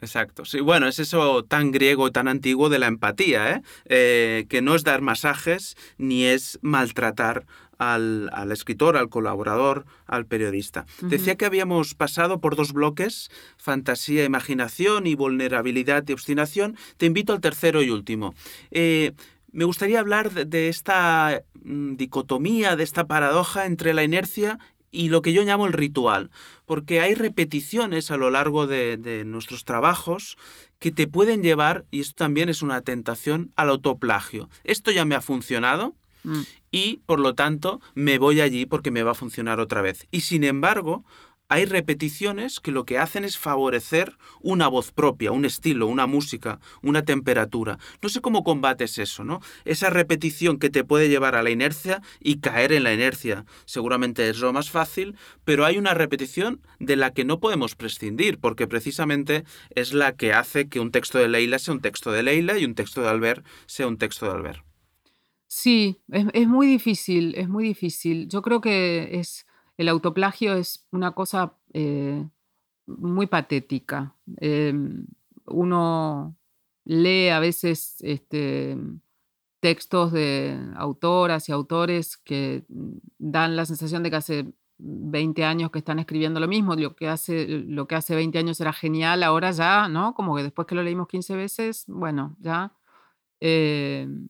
Exacto. Sí, bueno, es eso tan griego, tan antiguo de la empatía, ¿eh? Eh, que no es dar masajes ni es maltratar al, escritor, al colaborador, al periodista. Decía que habíamos pasado por dos bloques, fantasía, imaginación y vulnerabilidad y obstinación. Te invito al tercero y último. Eh, me gustaría hablar de, esta mm, dicotomía, de esta paradoja entre la inercia y lo que yo llamo el ritual, porque hay repeticiones a lo largo de, nuestros trabajos que te pueden llevar, y esto también es una tentación, al autoplagio. Esto ya me ha funcionado mm. y, por lo tanto, me voy allí porque me va a funcionar otra vez. Y, sin embargo, hay repeticiones que lo que hacen es favorecer una voz propia, un estilo, una música, una temperatura. No sé cómo combates eso, ¿no? Esa repetición que te puede llevar a la inercia y caer en la inercia. Seguramente es lo más fácil, pero hay una repetición de la que no podemos prescindir, porque precisamente es la que hace que un texto de Leila sea un texto de Leila y un texto de Albert sea un texto de Albert. Sí, es, es muy difícil, es muy difícil. Yo creo que es el autoplagio es una cosa eh, muy patética. Em, uno lee a veces este, textos de autoras y autores que dan la sensación de que hace 20 años que están escribiendo lo mismo, lo que hace, lo que hace 20 años era genial, ahora ya, ¿no? Como que después que lo leímos 15 veces, bueno, ya. Em,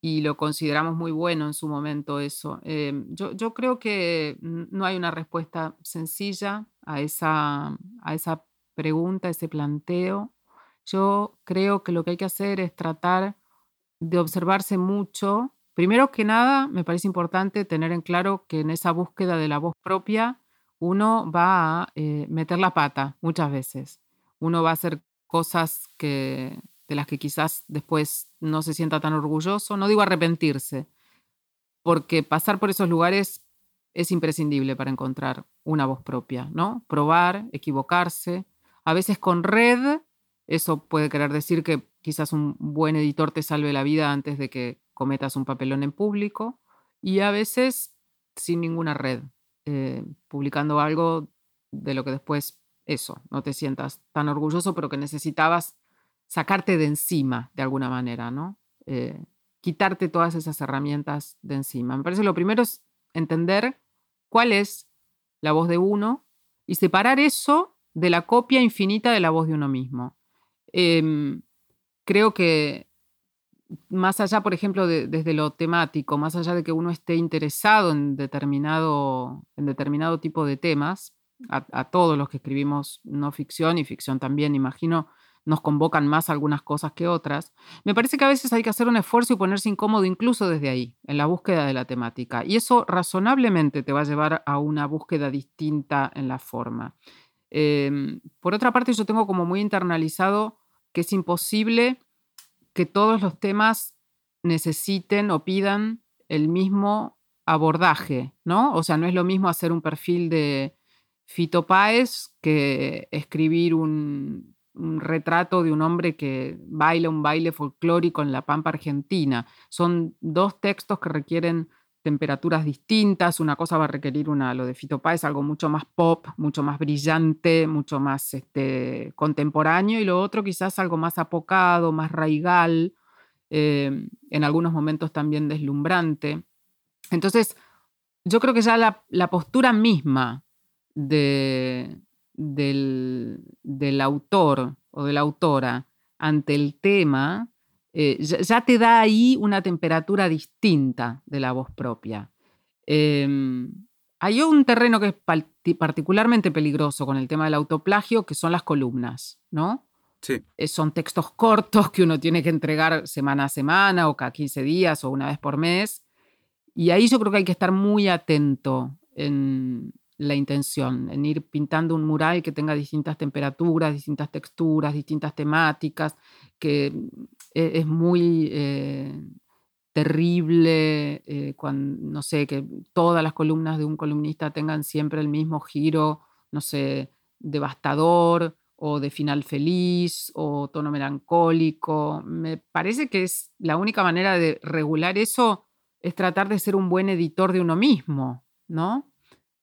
y lo consideramos muy bueno en su momento eso. Em, yo, creo que no hay una respuesta sencilla a esa, a esa pregunta, ese planteo. Yo creo que lo que hay que hacer es tratar de observarse mucho. Primero que nada, me parece importante tener en claro que en esa búsqueda de la voz propia, uno va a eh, meter la pata muchas veces. Uno va a hacer cosas que, de las que quizás después no se sienta tan orgulloso. No digo arrepentirse, porque pasar por esos lugares es imprescindible para encontrar una voz propia, ¿no? Probar, equivocarse, a veces con red, eso puede querer decir que quizás un buen editor te salve la vida antes de que cometas un papelón en público y a veces sin ninguna red, eh, publicando algo de lo que después, eso, no te sientas tan orgulloso, pero que necesitabas sacarte de encima de alguna manera, ¿no? Eh, quitarte todas esas herramientas de encima. Me parece lo primero es entender cuál es la voz de uno y separar eso de la copia infinita de la voz de uno mismo. Em, creo que más allá, por ejemplo, desde lo temático, más allá de que uno esté interesado en determinado, en determinado tipo de temas, a, todos los que escribimos no ficción y ficción también, imagino, nos convocan más algunas cosas que otras, me parece que a veces hay que hacer un esfuerzo y ponerse incómodo incluso desde ahí, en la búsqueda de la temática. Y eso razonablemente te va a llevar a una búsqueda distinta en la forma. Em, por otra parte, yo tengo como muy internalizado que es imposible que todos los temas necesiten o pidan el mismo abordaje, ¿no? O sea, no es lo mismo hacer un perfil de Fito Páez que escribir un, un retrato de un hombre que baila un baile folclórico en la Pampa Argentina. Son dos textos que requieren temperaturas distintas, una cosa va a requerir una, lo de Fito Páez, algo mucho más pop, mucho más brillante, mucho más este, contemporáneo, y lo otro quizás algo más apocado, más raigal, eh, en algunos momentos también deslumbrante. Entonces, yo creo que ya la, postura misma de, del, del autor o de la autora ante el tema eh, ya, te da ahí una temperatura distinta de la voz propia. Em, hay un terreno que es particularmente peligroso con el tema del autoplagio, que son las columnas, ¿no? Sí. Eh, son textos cortos que uno tiene que entregar semana a semana o cada 15 días o una vez por mes. Y ahí yo creo que hay que estar muy atento en la intención, en ir pintando un mural que tenga distintas temperaturas, distintas texturas, distintas temáticas, que e-, es muy eh, terrible, eh, cuando, no sé, que todas las columnas de un columnista tengan siempre el mismo giro, no sé, devastador o de final feliz o tono melancólico. Me parece que es la única manera de regular eso es tratar de ser un buen editor de uno mismo, ¿no?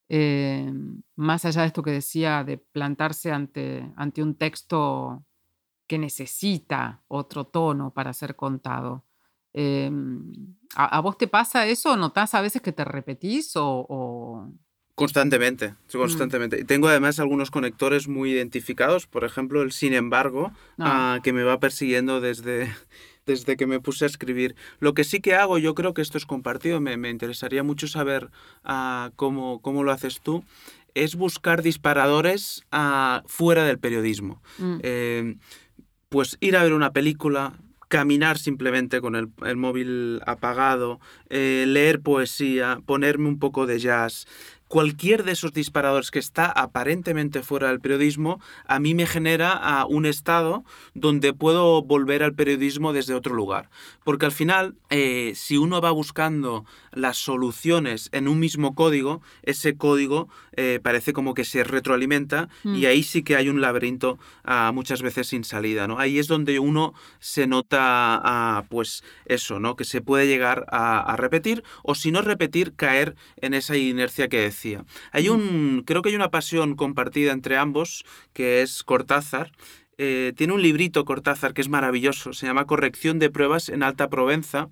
Eh, más allá de esto que decía de plantarse ante, ante un texto que necesita otro tono para ser contado. Em, ¿a, vos te pasa eso? ¿Notás a veces que te repetís o...? Constantemente, mm. constantemente. Tengo además algunos conectores muy identificados, por ejemplo, el sin embargo, ah. Ah, que me va persiguiendo desde, desde que me puse a escribir. Lo que sí que hago, yo creo que esto es compartido, me, me interesaría mucho saber uh, cómo, cómo lo haces tú, es buscar disparadores fuera del periodismo. Mm. Em, pues ir a ver una película, caminar simplemente con el, móvil apagado, eh, leer poesía, ponerme un poco de jazz, cualquier de esos disparadores que está aparentemente fuera del periodismo, a mí me genera un estado donde puedo volver al periodismo desde otro lugar. Porque al final, eh, si uno va buscando las soluciones en un mismo código, ese código eh, parece como que se retroalimenta y mm. ahí sí que hay un laberinto ah, muchas veces sin salida. ¿no? Ahí es donde uno se nota, ah, pues eso, ¿no? que se puede llegar a, a repetir o si no repetir, caer en esa inercia que decía. Hay un, creo que hay una pasión compartida entre ambos, que es Cortázar, eh, tiene un librito Cortázar que es maravilloso, se llama Corrección de pruebas en Alta Provenza,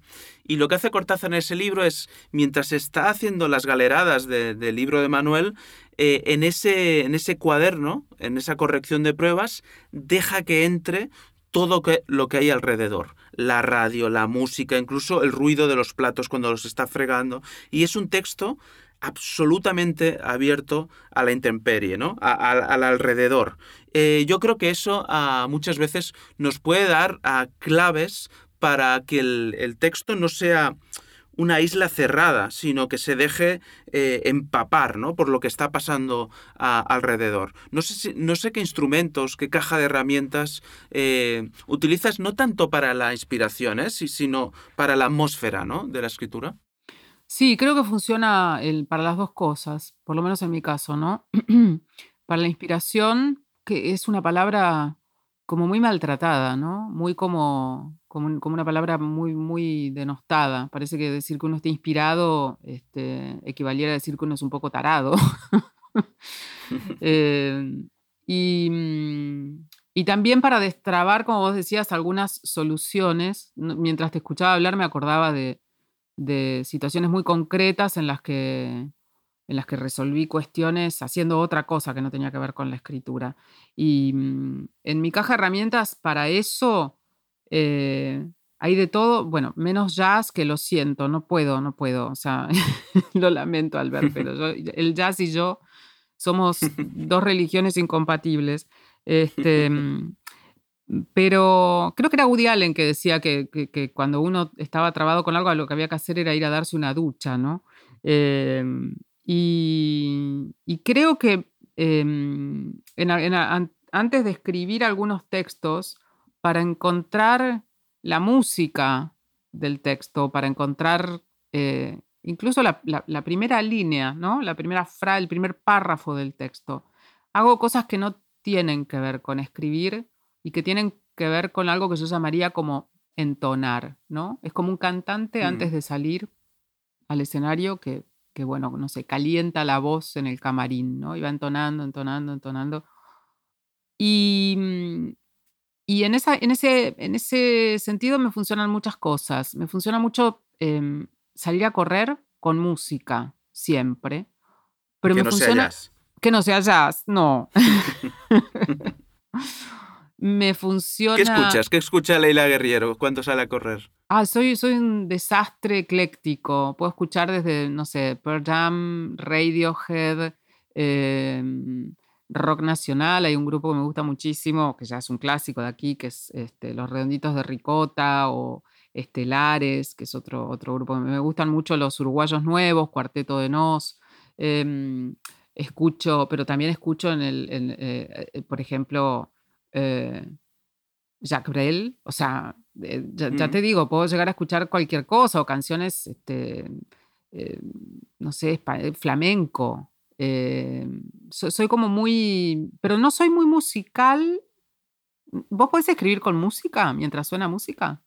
y lo que hace Cortázar en ese libro es, mientras está haciendo las galeradas del libro de Manuel, eh, en, ese, en ese cuaderno, en esa corrección de pruebas, deja que entre todo lo que hay alrededor, la radio, la música, incluso el ruido de los platos cuando los está fregando, y es un texto absolutamente abierto a la intemperie, ¿no? al alrededor. Eh, yo creo que eso ah, muchas veces nos puede dar ah, claves para que el, texto no sea una isla cerrada, sino que se deje eh, empapar ¿no? por lo que está pasando ah, alrededor. No sé, no sé qué instrumentos, qué caja de herramientas eh, utilizas, no tanto para la inspiración, sino para la atmósfera ¿no? de la escritura. Sí, creo que funciona para las dos cosas, por lo menos en mi caso, ¿no? para la inspiración, que es una palabra como muy maltratada, ¿no? Muy como, como, como, una palabra muy, muy denostada. Parece que decir que uno está inspirado este, equivaliera a decir que uno es un poco tarado. Eh, y, mm, y, también para destrabar, como vos decías, algunas soluciones. Mientras te escuchaba hablar me acordaba de, de situaciones muy concretas en las que en las que resolví cuestiones haciendo otra cosa que no tenía que ver con la escritura. Y mm, en mi caja de herramientas para eso eh, hay de todo, bueno, menos jazz que lo siento, no puedo, no puedo, o sea, lo lamento al ver, pero el jazz y yo somos dos religiones incompatibles. Este, mm, pero creo que era Woody Allen que decía que, cuando uno estaba trabado con algo, lo que había que hacer era ir a darse una ducha, ¿no? Em, y, creo que em, antes de escribir algunos textos, para encontrar la música del texto, para encontrar eh, incluso la, primera línea, ¿no? la primera frase, el primer párrafo del texto, hago cosas que no tienen que ver con escribir y que tienen que ver con algo que yo llamaría como entonar, ¿no? Es como un cantante antes mm. de salir al escenario que que, bueno, no sé, calienta la voz en el camarín, ¿no? Y va entonando, entonando, entonando. Y, mm, y en, esa, en, ese, en ese sentido me funcionan muchas cosas. Me funciona mucho em, salir a correr con música, siempre. Pero que me no funciona, sea jazz. Que no sea jazz, no. me funciona. ¿Qué escuchas? ¿Qué escucha Leila Guerriero cuando sale a correr? Ah, soy, soy un desastre ecléctico. Puedo escuchar desde, no sé, Pearl Jam, Radiohead, em, rock nacional. Hay un grupo que me gusta muchísimo, que ya es un clásico de aquí, que es este, Los Redonditos de Ricota o Estelares, que es otro, otro grupo. Me gustan mucho los uruguayos nuevos, Cuarteto de Nos. Em, escucho, pero también escucho en el, eh, eh, por ejemplo, eh, Jacques Brel, o sea, eh, ya, te digo, puedo llegar a escuchar cualquier cosa o canciones, este, eh, no sé, flamenco. soy como muy, pero no soy muy musical. ¿Vos podés escribir con música mientras suena música?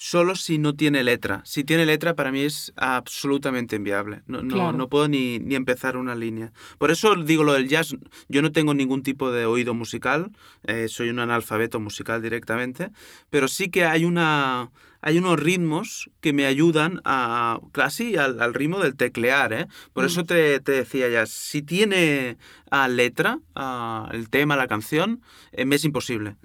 Solo si no tiene letra. Si tiene letra, para mí es absolutamente inviable. No, no, puedo ni, ni, empezar una línea. Por eso digo lo del jazz. Yo no tengo ningún tipo de oído musical. Eh, soy un analfabeto musical directamente. Pero sí que hay una hay unos ritmos que me ayudan a casi al, ritmo del teclear. ¿eh? Por eso mm. te, te, decía ya, si tiene a letra, el tema, la canción, eh, me es imposible.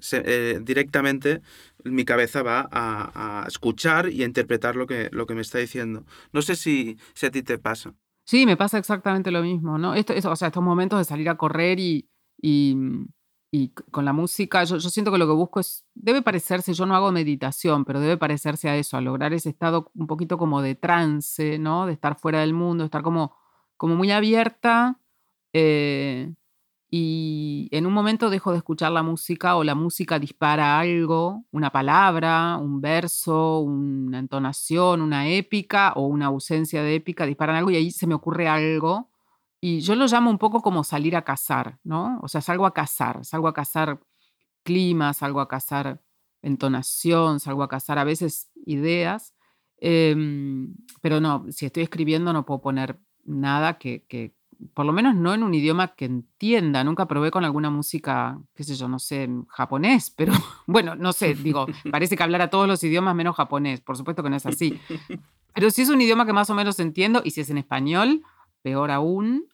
directamente mi cabeza va a, escuchar y a interpretar lo que, lo que me está diciendo. No sé si, si a ti te pasa. Sí, me pasa exactamente lo mismo, ¿no? Esto, o sea, estos momentos de salir a correr y, y, con la música, yo, yo, siento que lo que busco es, debe parecerse, yo no hago meditación, pero debe parecerse a eso, a lograr ese estado un poquito como de trance, ¿no? De estar fuera del mundo, estar como, como muy abierta. Eh, y en un momento dejo de escuchar la música o la música dispara algo, una palabra, un verso, una entonación, una épica o una ausencia de épica, disparan algo y ahí se me ocurre algo. Y yo lo llamo un poco como salir a cazar, ¿no? O sea, salgo a cazar, salgo a cazar clima, salgo a cazar entonación, salgo a cazar a veces ideas, em, pero no, si estoy escribiendo no puedo poner nada que, que, por lo menos no en un idioma que entienda. Nunca probé con alguna música, qué sé yo, no sé, japonés, pero bueno, no sé, digo, parece que hablar a todos los idiomas menos japonés. Por supuesto que no es así. Pero si es un idioma que más o menos entiendo, y si es en español, peor aún,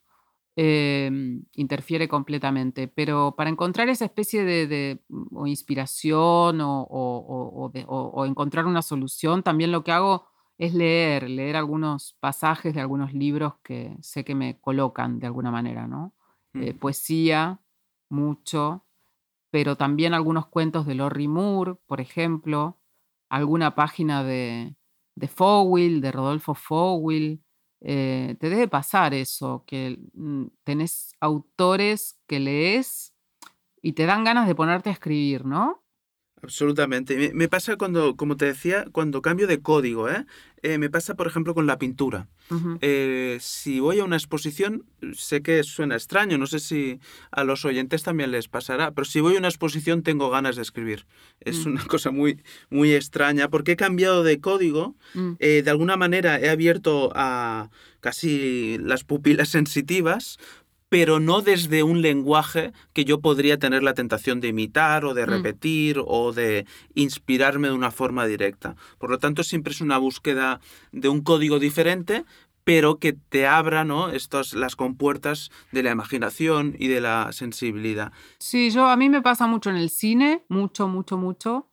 em, interfiere completamente. Pero para encontrar esa especie de, o inspiración o, o encontrar una solución, también lo que hago es leer, leer algunos pasajes de algunos libros que sé que me colocan de alguna manera, ¿no? Eh, poesía, mucho, pero también algunos cuentos de Lorry Moore, por ejemplo, alguna página de, de Fowell, de Rodolfo Fowell. Eh, te debe pasar eso, que mm, tenés autores que lees y te dan ganas de ponerte a escribir, ¿no? Absolutamente. Me, pasa cuando, como te decía, cuando cambio de código, ¿eh? eh me pasa, por ejemplo, con la pintura. Eh, si voy a una exposición, sé que suena extraño, no sé si a los oyentes también les pasará, pero si voy a una exposición tengo ganas de escribir. Es mm. una cosa muy, muy extraña porque he cambiado de código, mm. eh, de alguna manera he abierto a casi las pupilas sensitivas pero no desde un lenguaje que yo podría tener la tentación de imitar o de mm. repetir o de inspirarme de una forma directa. Por lo tanto, siempre es una búsqueda de un código diferente, pero que te abra ¿no? Estos, las compuertas de la imaginación y de la sensibilidad. Sí, yo a mí me pasa mucho en el cine, mucho, mucho, mucho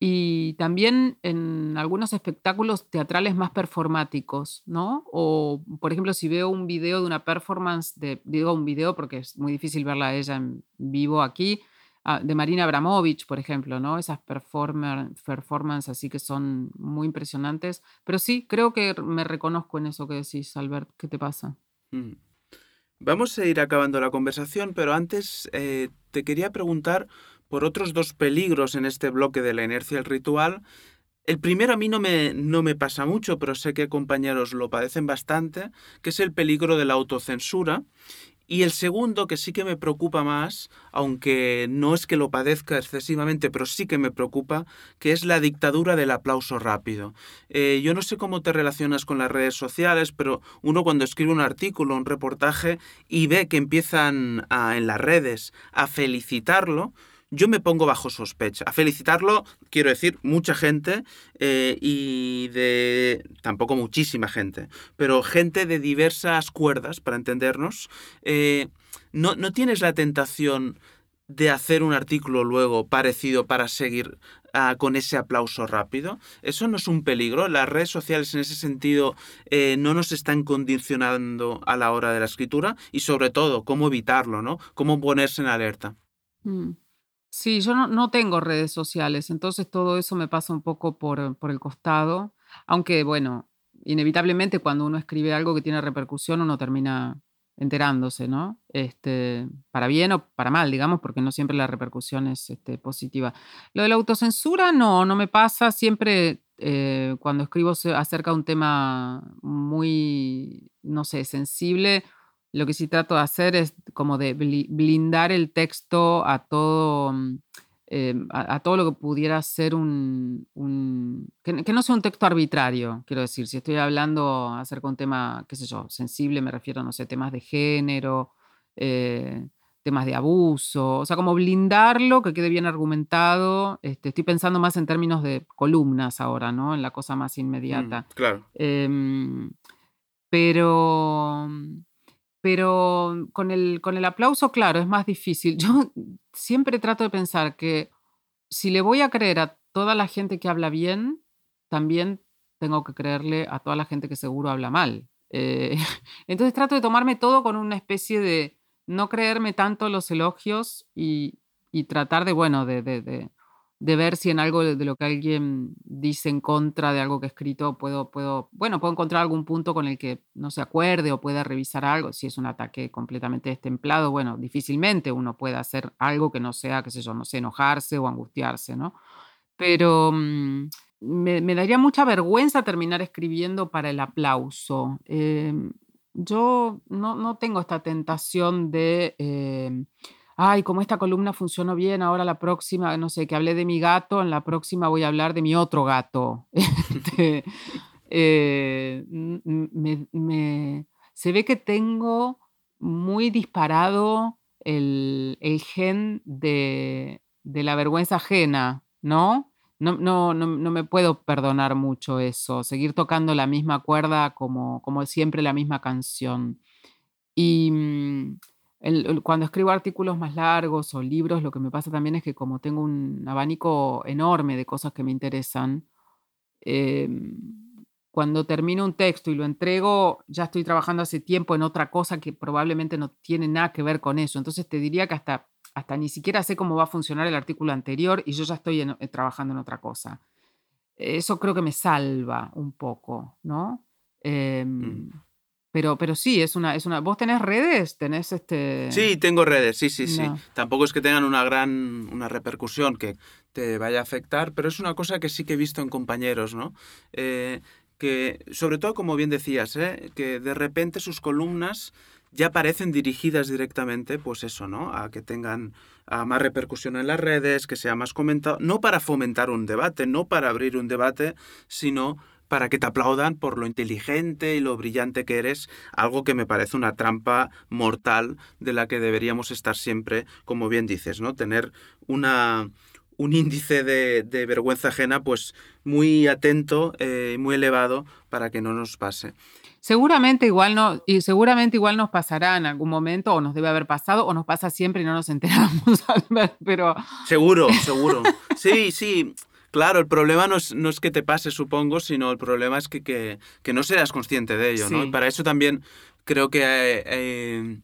y también en algunos espectáculos teatrales más performáticos, ¿no? O, por ejemplo, si veo un video de una performance, de, digo un video porque es muy difícil verla a ella en vivo aquí, ah, de Marina Abramovich, por ejemplo, ¿no? Esas performance, performances así que son muy impresionantes. Pero sí, creo que me reconozco en eso que decís, Albert. ¿Qué te pasa? Mm. Vamos a ir acabando la conversación, pero antes eh, te quería preguntar por otros dos peligros en este bloque de la inercia del ritual. El primero a mí no me, no me pasa mucho, pero sé que compañeros lo padecen bastante, que es el peligro de la autocensura. Y el segundo, que sí que me preocupa más, aunque no es que lo padezca excesivamente, pero sí que me preocupa, que es la dictadura del aplauso rápido. Eh, yo no sé cómo te relacionas con las redes sociales, pero uno cuando escribe un artículo, un reportaje, y ve que empiezan en las redes a felicitarlo, yo me pongo bajo sospecha. A felicitarlo, quiero decir, mucha gente eh, y de tampoco muchísima gente, pero gente de diversas cuerdas, para entendernos. Eh, no, no tienes la tentación de hacer un artículo luego parecido para seguir ah, con ese aplauso rápido. Eso no es un peligro. Las redes sociales en ese sentido eh, no nos están condicionando a la hora de la escritura y sobre todo cómo evitarlo, ¿no? Cómo ponerse en alerta. Mm. Sí, yo no, tengo redes sociales, entonces todo eso me pasa un poco por, por el costado, aunque bueno, inevitablemente cuando uno escribe algo que tiene repercusión uno termina enterándose, ¿no? Este, para bien o para mal, digamos, porque no siempre la repercusión es este, positiva. Lo de la autocensura, no, no me pasa. Siempre eh, cuando escribo acerca de un tema muy, no sé, sensible, lo que sí trato de hacer es como de blindar el texto a todo, mm, eh, a, todo lo que pudiera ser un... que, no sea un texto arbitrario, quiero decir. Si estoy hablando acerca de un tema, qué sé yo, sensible, me refiero, no sé, temas de género, eh, temas de abuso, o sea, como blindarlo, que quede bien argumentado. Este, estoy pensando más en términos de columnas ahora, ¿no? En la cosa más mm, inmediata. claro. Em, pero pero con el, con el aplauso, claro, es más difícil. Yo siempre trato de pensar que si le voy a creer a toda la gente que habla bien, también tengo que creerle a toda la gente que seguro habla mal. Eh, entonces trato de tomarme todo con una especie de no creerme tanto los elogios y, y tratar de, bueno, de, ver si en algo de lo que alguien dice en contra de algo que he escrito puedo, puedo, bueno, puedo encontrar algún punto con el que no se acuerde o pueda revisar algo. Si es un ataque completamente destemplado, bueno, difícilmente uno puede hacer algo que no sea, qué sé yo, no sé, enojarse o angustiarse, ¿no? Pero mm, me, daría mucha vergüenza terminar escribiendo para el aplauso. Em, yo no, no, tengo esta tentación de... Em, ay, como esta columna funcionó bien, ahora la próxima, no sé, que hablé de mi gato, en la próxima voy a hablar de mi otro gato. Este, eh, se ve que tengo muy disparado el, gen de, la vergüenza ajena, ¿no? No, no, no, no, me puedo perdonar mucho eso, seguir tocando la misma cuerda como, como siempre la misma canción. Y mm, cuando escribo artículos más largos o libros, lo que me pasa también es que como tengo un abanico enorme de cosas que me interesan, em, cuando termino un texto y lo entrego, ya estoy trabajando hace tiempo en otra cosa que probablemente no tiene nada que ver con eso. Entonces te diría que hasta, hasta ni siquiera sé cómo va a funcionar el artículo anterior y yo ya estoy eh, trabajando en otra cosa. Eso creo que me salva un poco, ¿no? Em, mm. Pero, pero sí, es una, es una. ¿Vos tenés redes? ¿Tenés este.? Sí, tengo redes, sí, sí, sí. Tampoco es que tengan una gran una repercusión, que te vaya a afectar, pero es una cosa que sí que he visto en compañeros, ¿no? Eh, que, sobre todo, como bien decías, ¿eh? que de repente sus columnas ya parecen dirigidas directamente, pues eso, ¿no? A que tengan más repercusión en las redes, que sea más comentado, no para fomentar un debate, no para abrir un debate, sino para que te aplaudan por lo inteligente y lo brillante que eres, algo que me parece una trampa mortal de la que deberíamos estar siempre, como bien dices, ¿no? Tener una, un índice de, vergüenza ajena pues muy atento y eh, muy elevado para que no nos pase. Seguramente igual no, y seguramente igual nos pasará en algún momento, o nos debe haber pasado, o nos pasa siempre y no nos enteramos, pero... Seguro, seguro. Sí, sí. Claro, el problema no es, no es, que te pase, supongo, sino el problema es que, que, que no seas consciente de ello, ¿no? Y para eso también creo que eh, eh,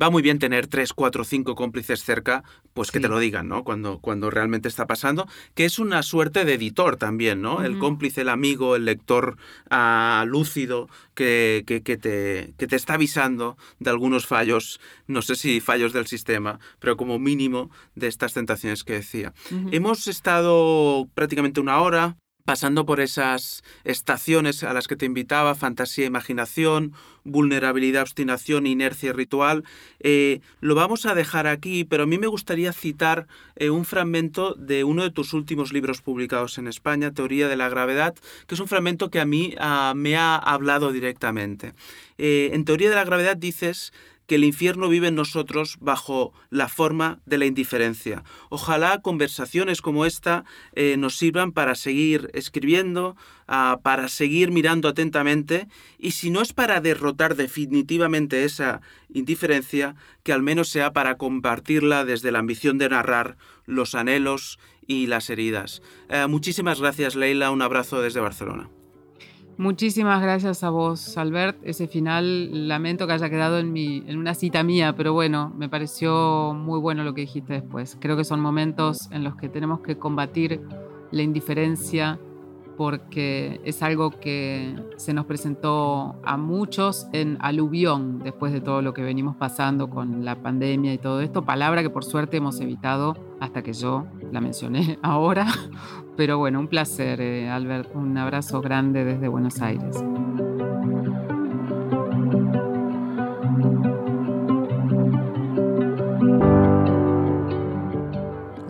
va muy bien tener tres, cuatro, cinco cómplices cerca, pues que te lo digan, ¿no? Cuando, cuando realmente está pasando, que es una suerte de editor también, ¿no? El cómplice, el amigo, el lector ah, lúcido que, que, te, que te está avisando de algunos fallos, no sé si fallos del sistema, pero como mínimo de estas tentaciones que decía. Hemos estado prácticamente una hora pasando por esas estaciones a las que te invitaba, fantasía, imaginación, vulnerabilidad, obstinación, inercia ritual. Eh, lo vamos a dejar aquí, pero a mí me gustaría citar eh, un fragmento de uno de tus últimos libros publicados en España, Teoría de la Gravedad, que es un fragmento que a mí ah, me ha hablado directamente. Eh, en Teoría de la Gravedad dices que el infierno vive en nosotros bajo la forma de la indiferencia. Ojalá conversaciones como esta eh, nos sirvan para seguir escribiendo, ah, para seguir mirando atentamente y si no es para derrotar definitivamente esa indiferencia, que al menos sea para compartirla desde la ambición de narrar los anhelos y las heridas. Eh, muchísimas gracias Leila, un abrazo desde Barcelona. Muchísimas gracias a vos, Albert. Ese final lamento que haya quedado en, mi, en una cita mía, pero bueno, me pareció muy bueno lo que dijiste después. Creo que son momentos en los que tenemos que combatir la indiferencia porque es algo que se nos presentó a muchos en aluvión después de todo lo que venimos pasando con la pandemia y todo esto, palabra que por suerte hemos evitado hasta que yo la mencioné ahora. Pero bueno, un placer, eh, Albert, un abrazo grande desde Buenos Aires.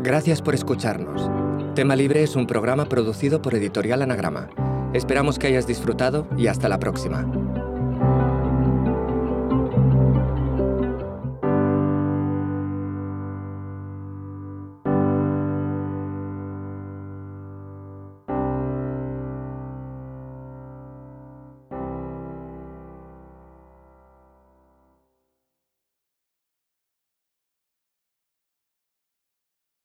Gracias por escucharnos. Tema Libre es un programa producido por Editorial Anagrama. Esperamos que hayas disfrutado y hasta la próxima.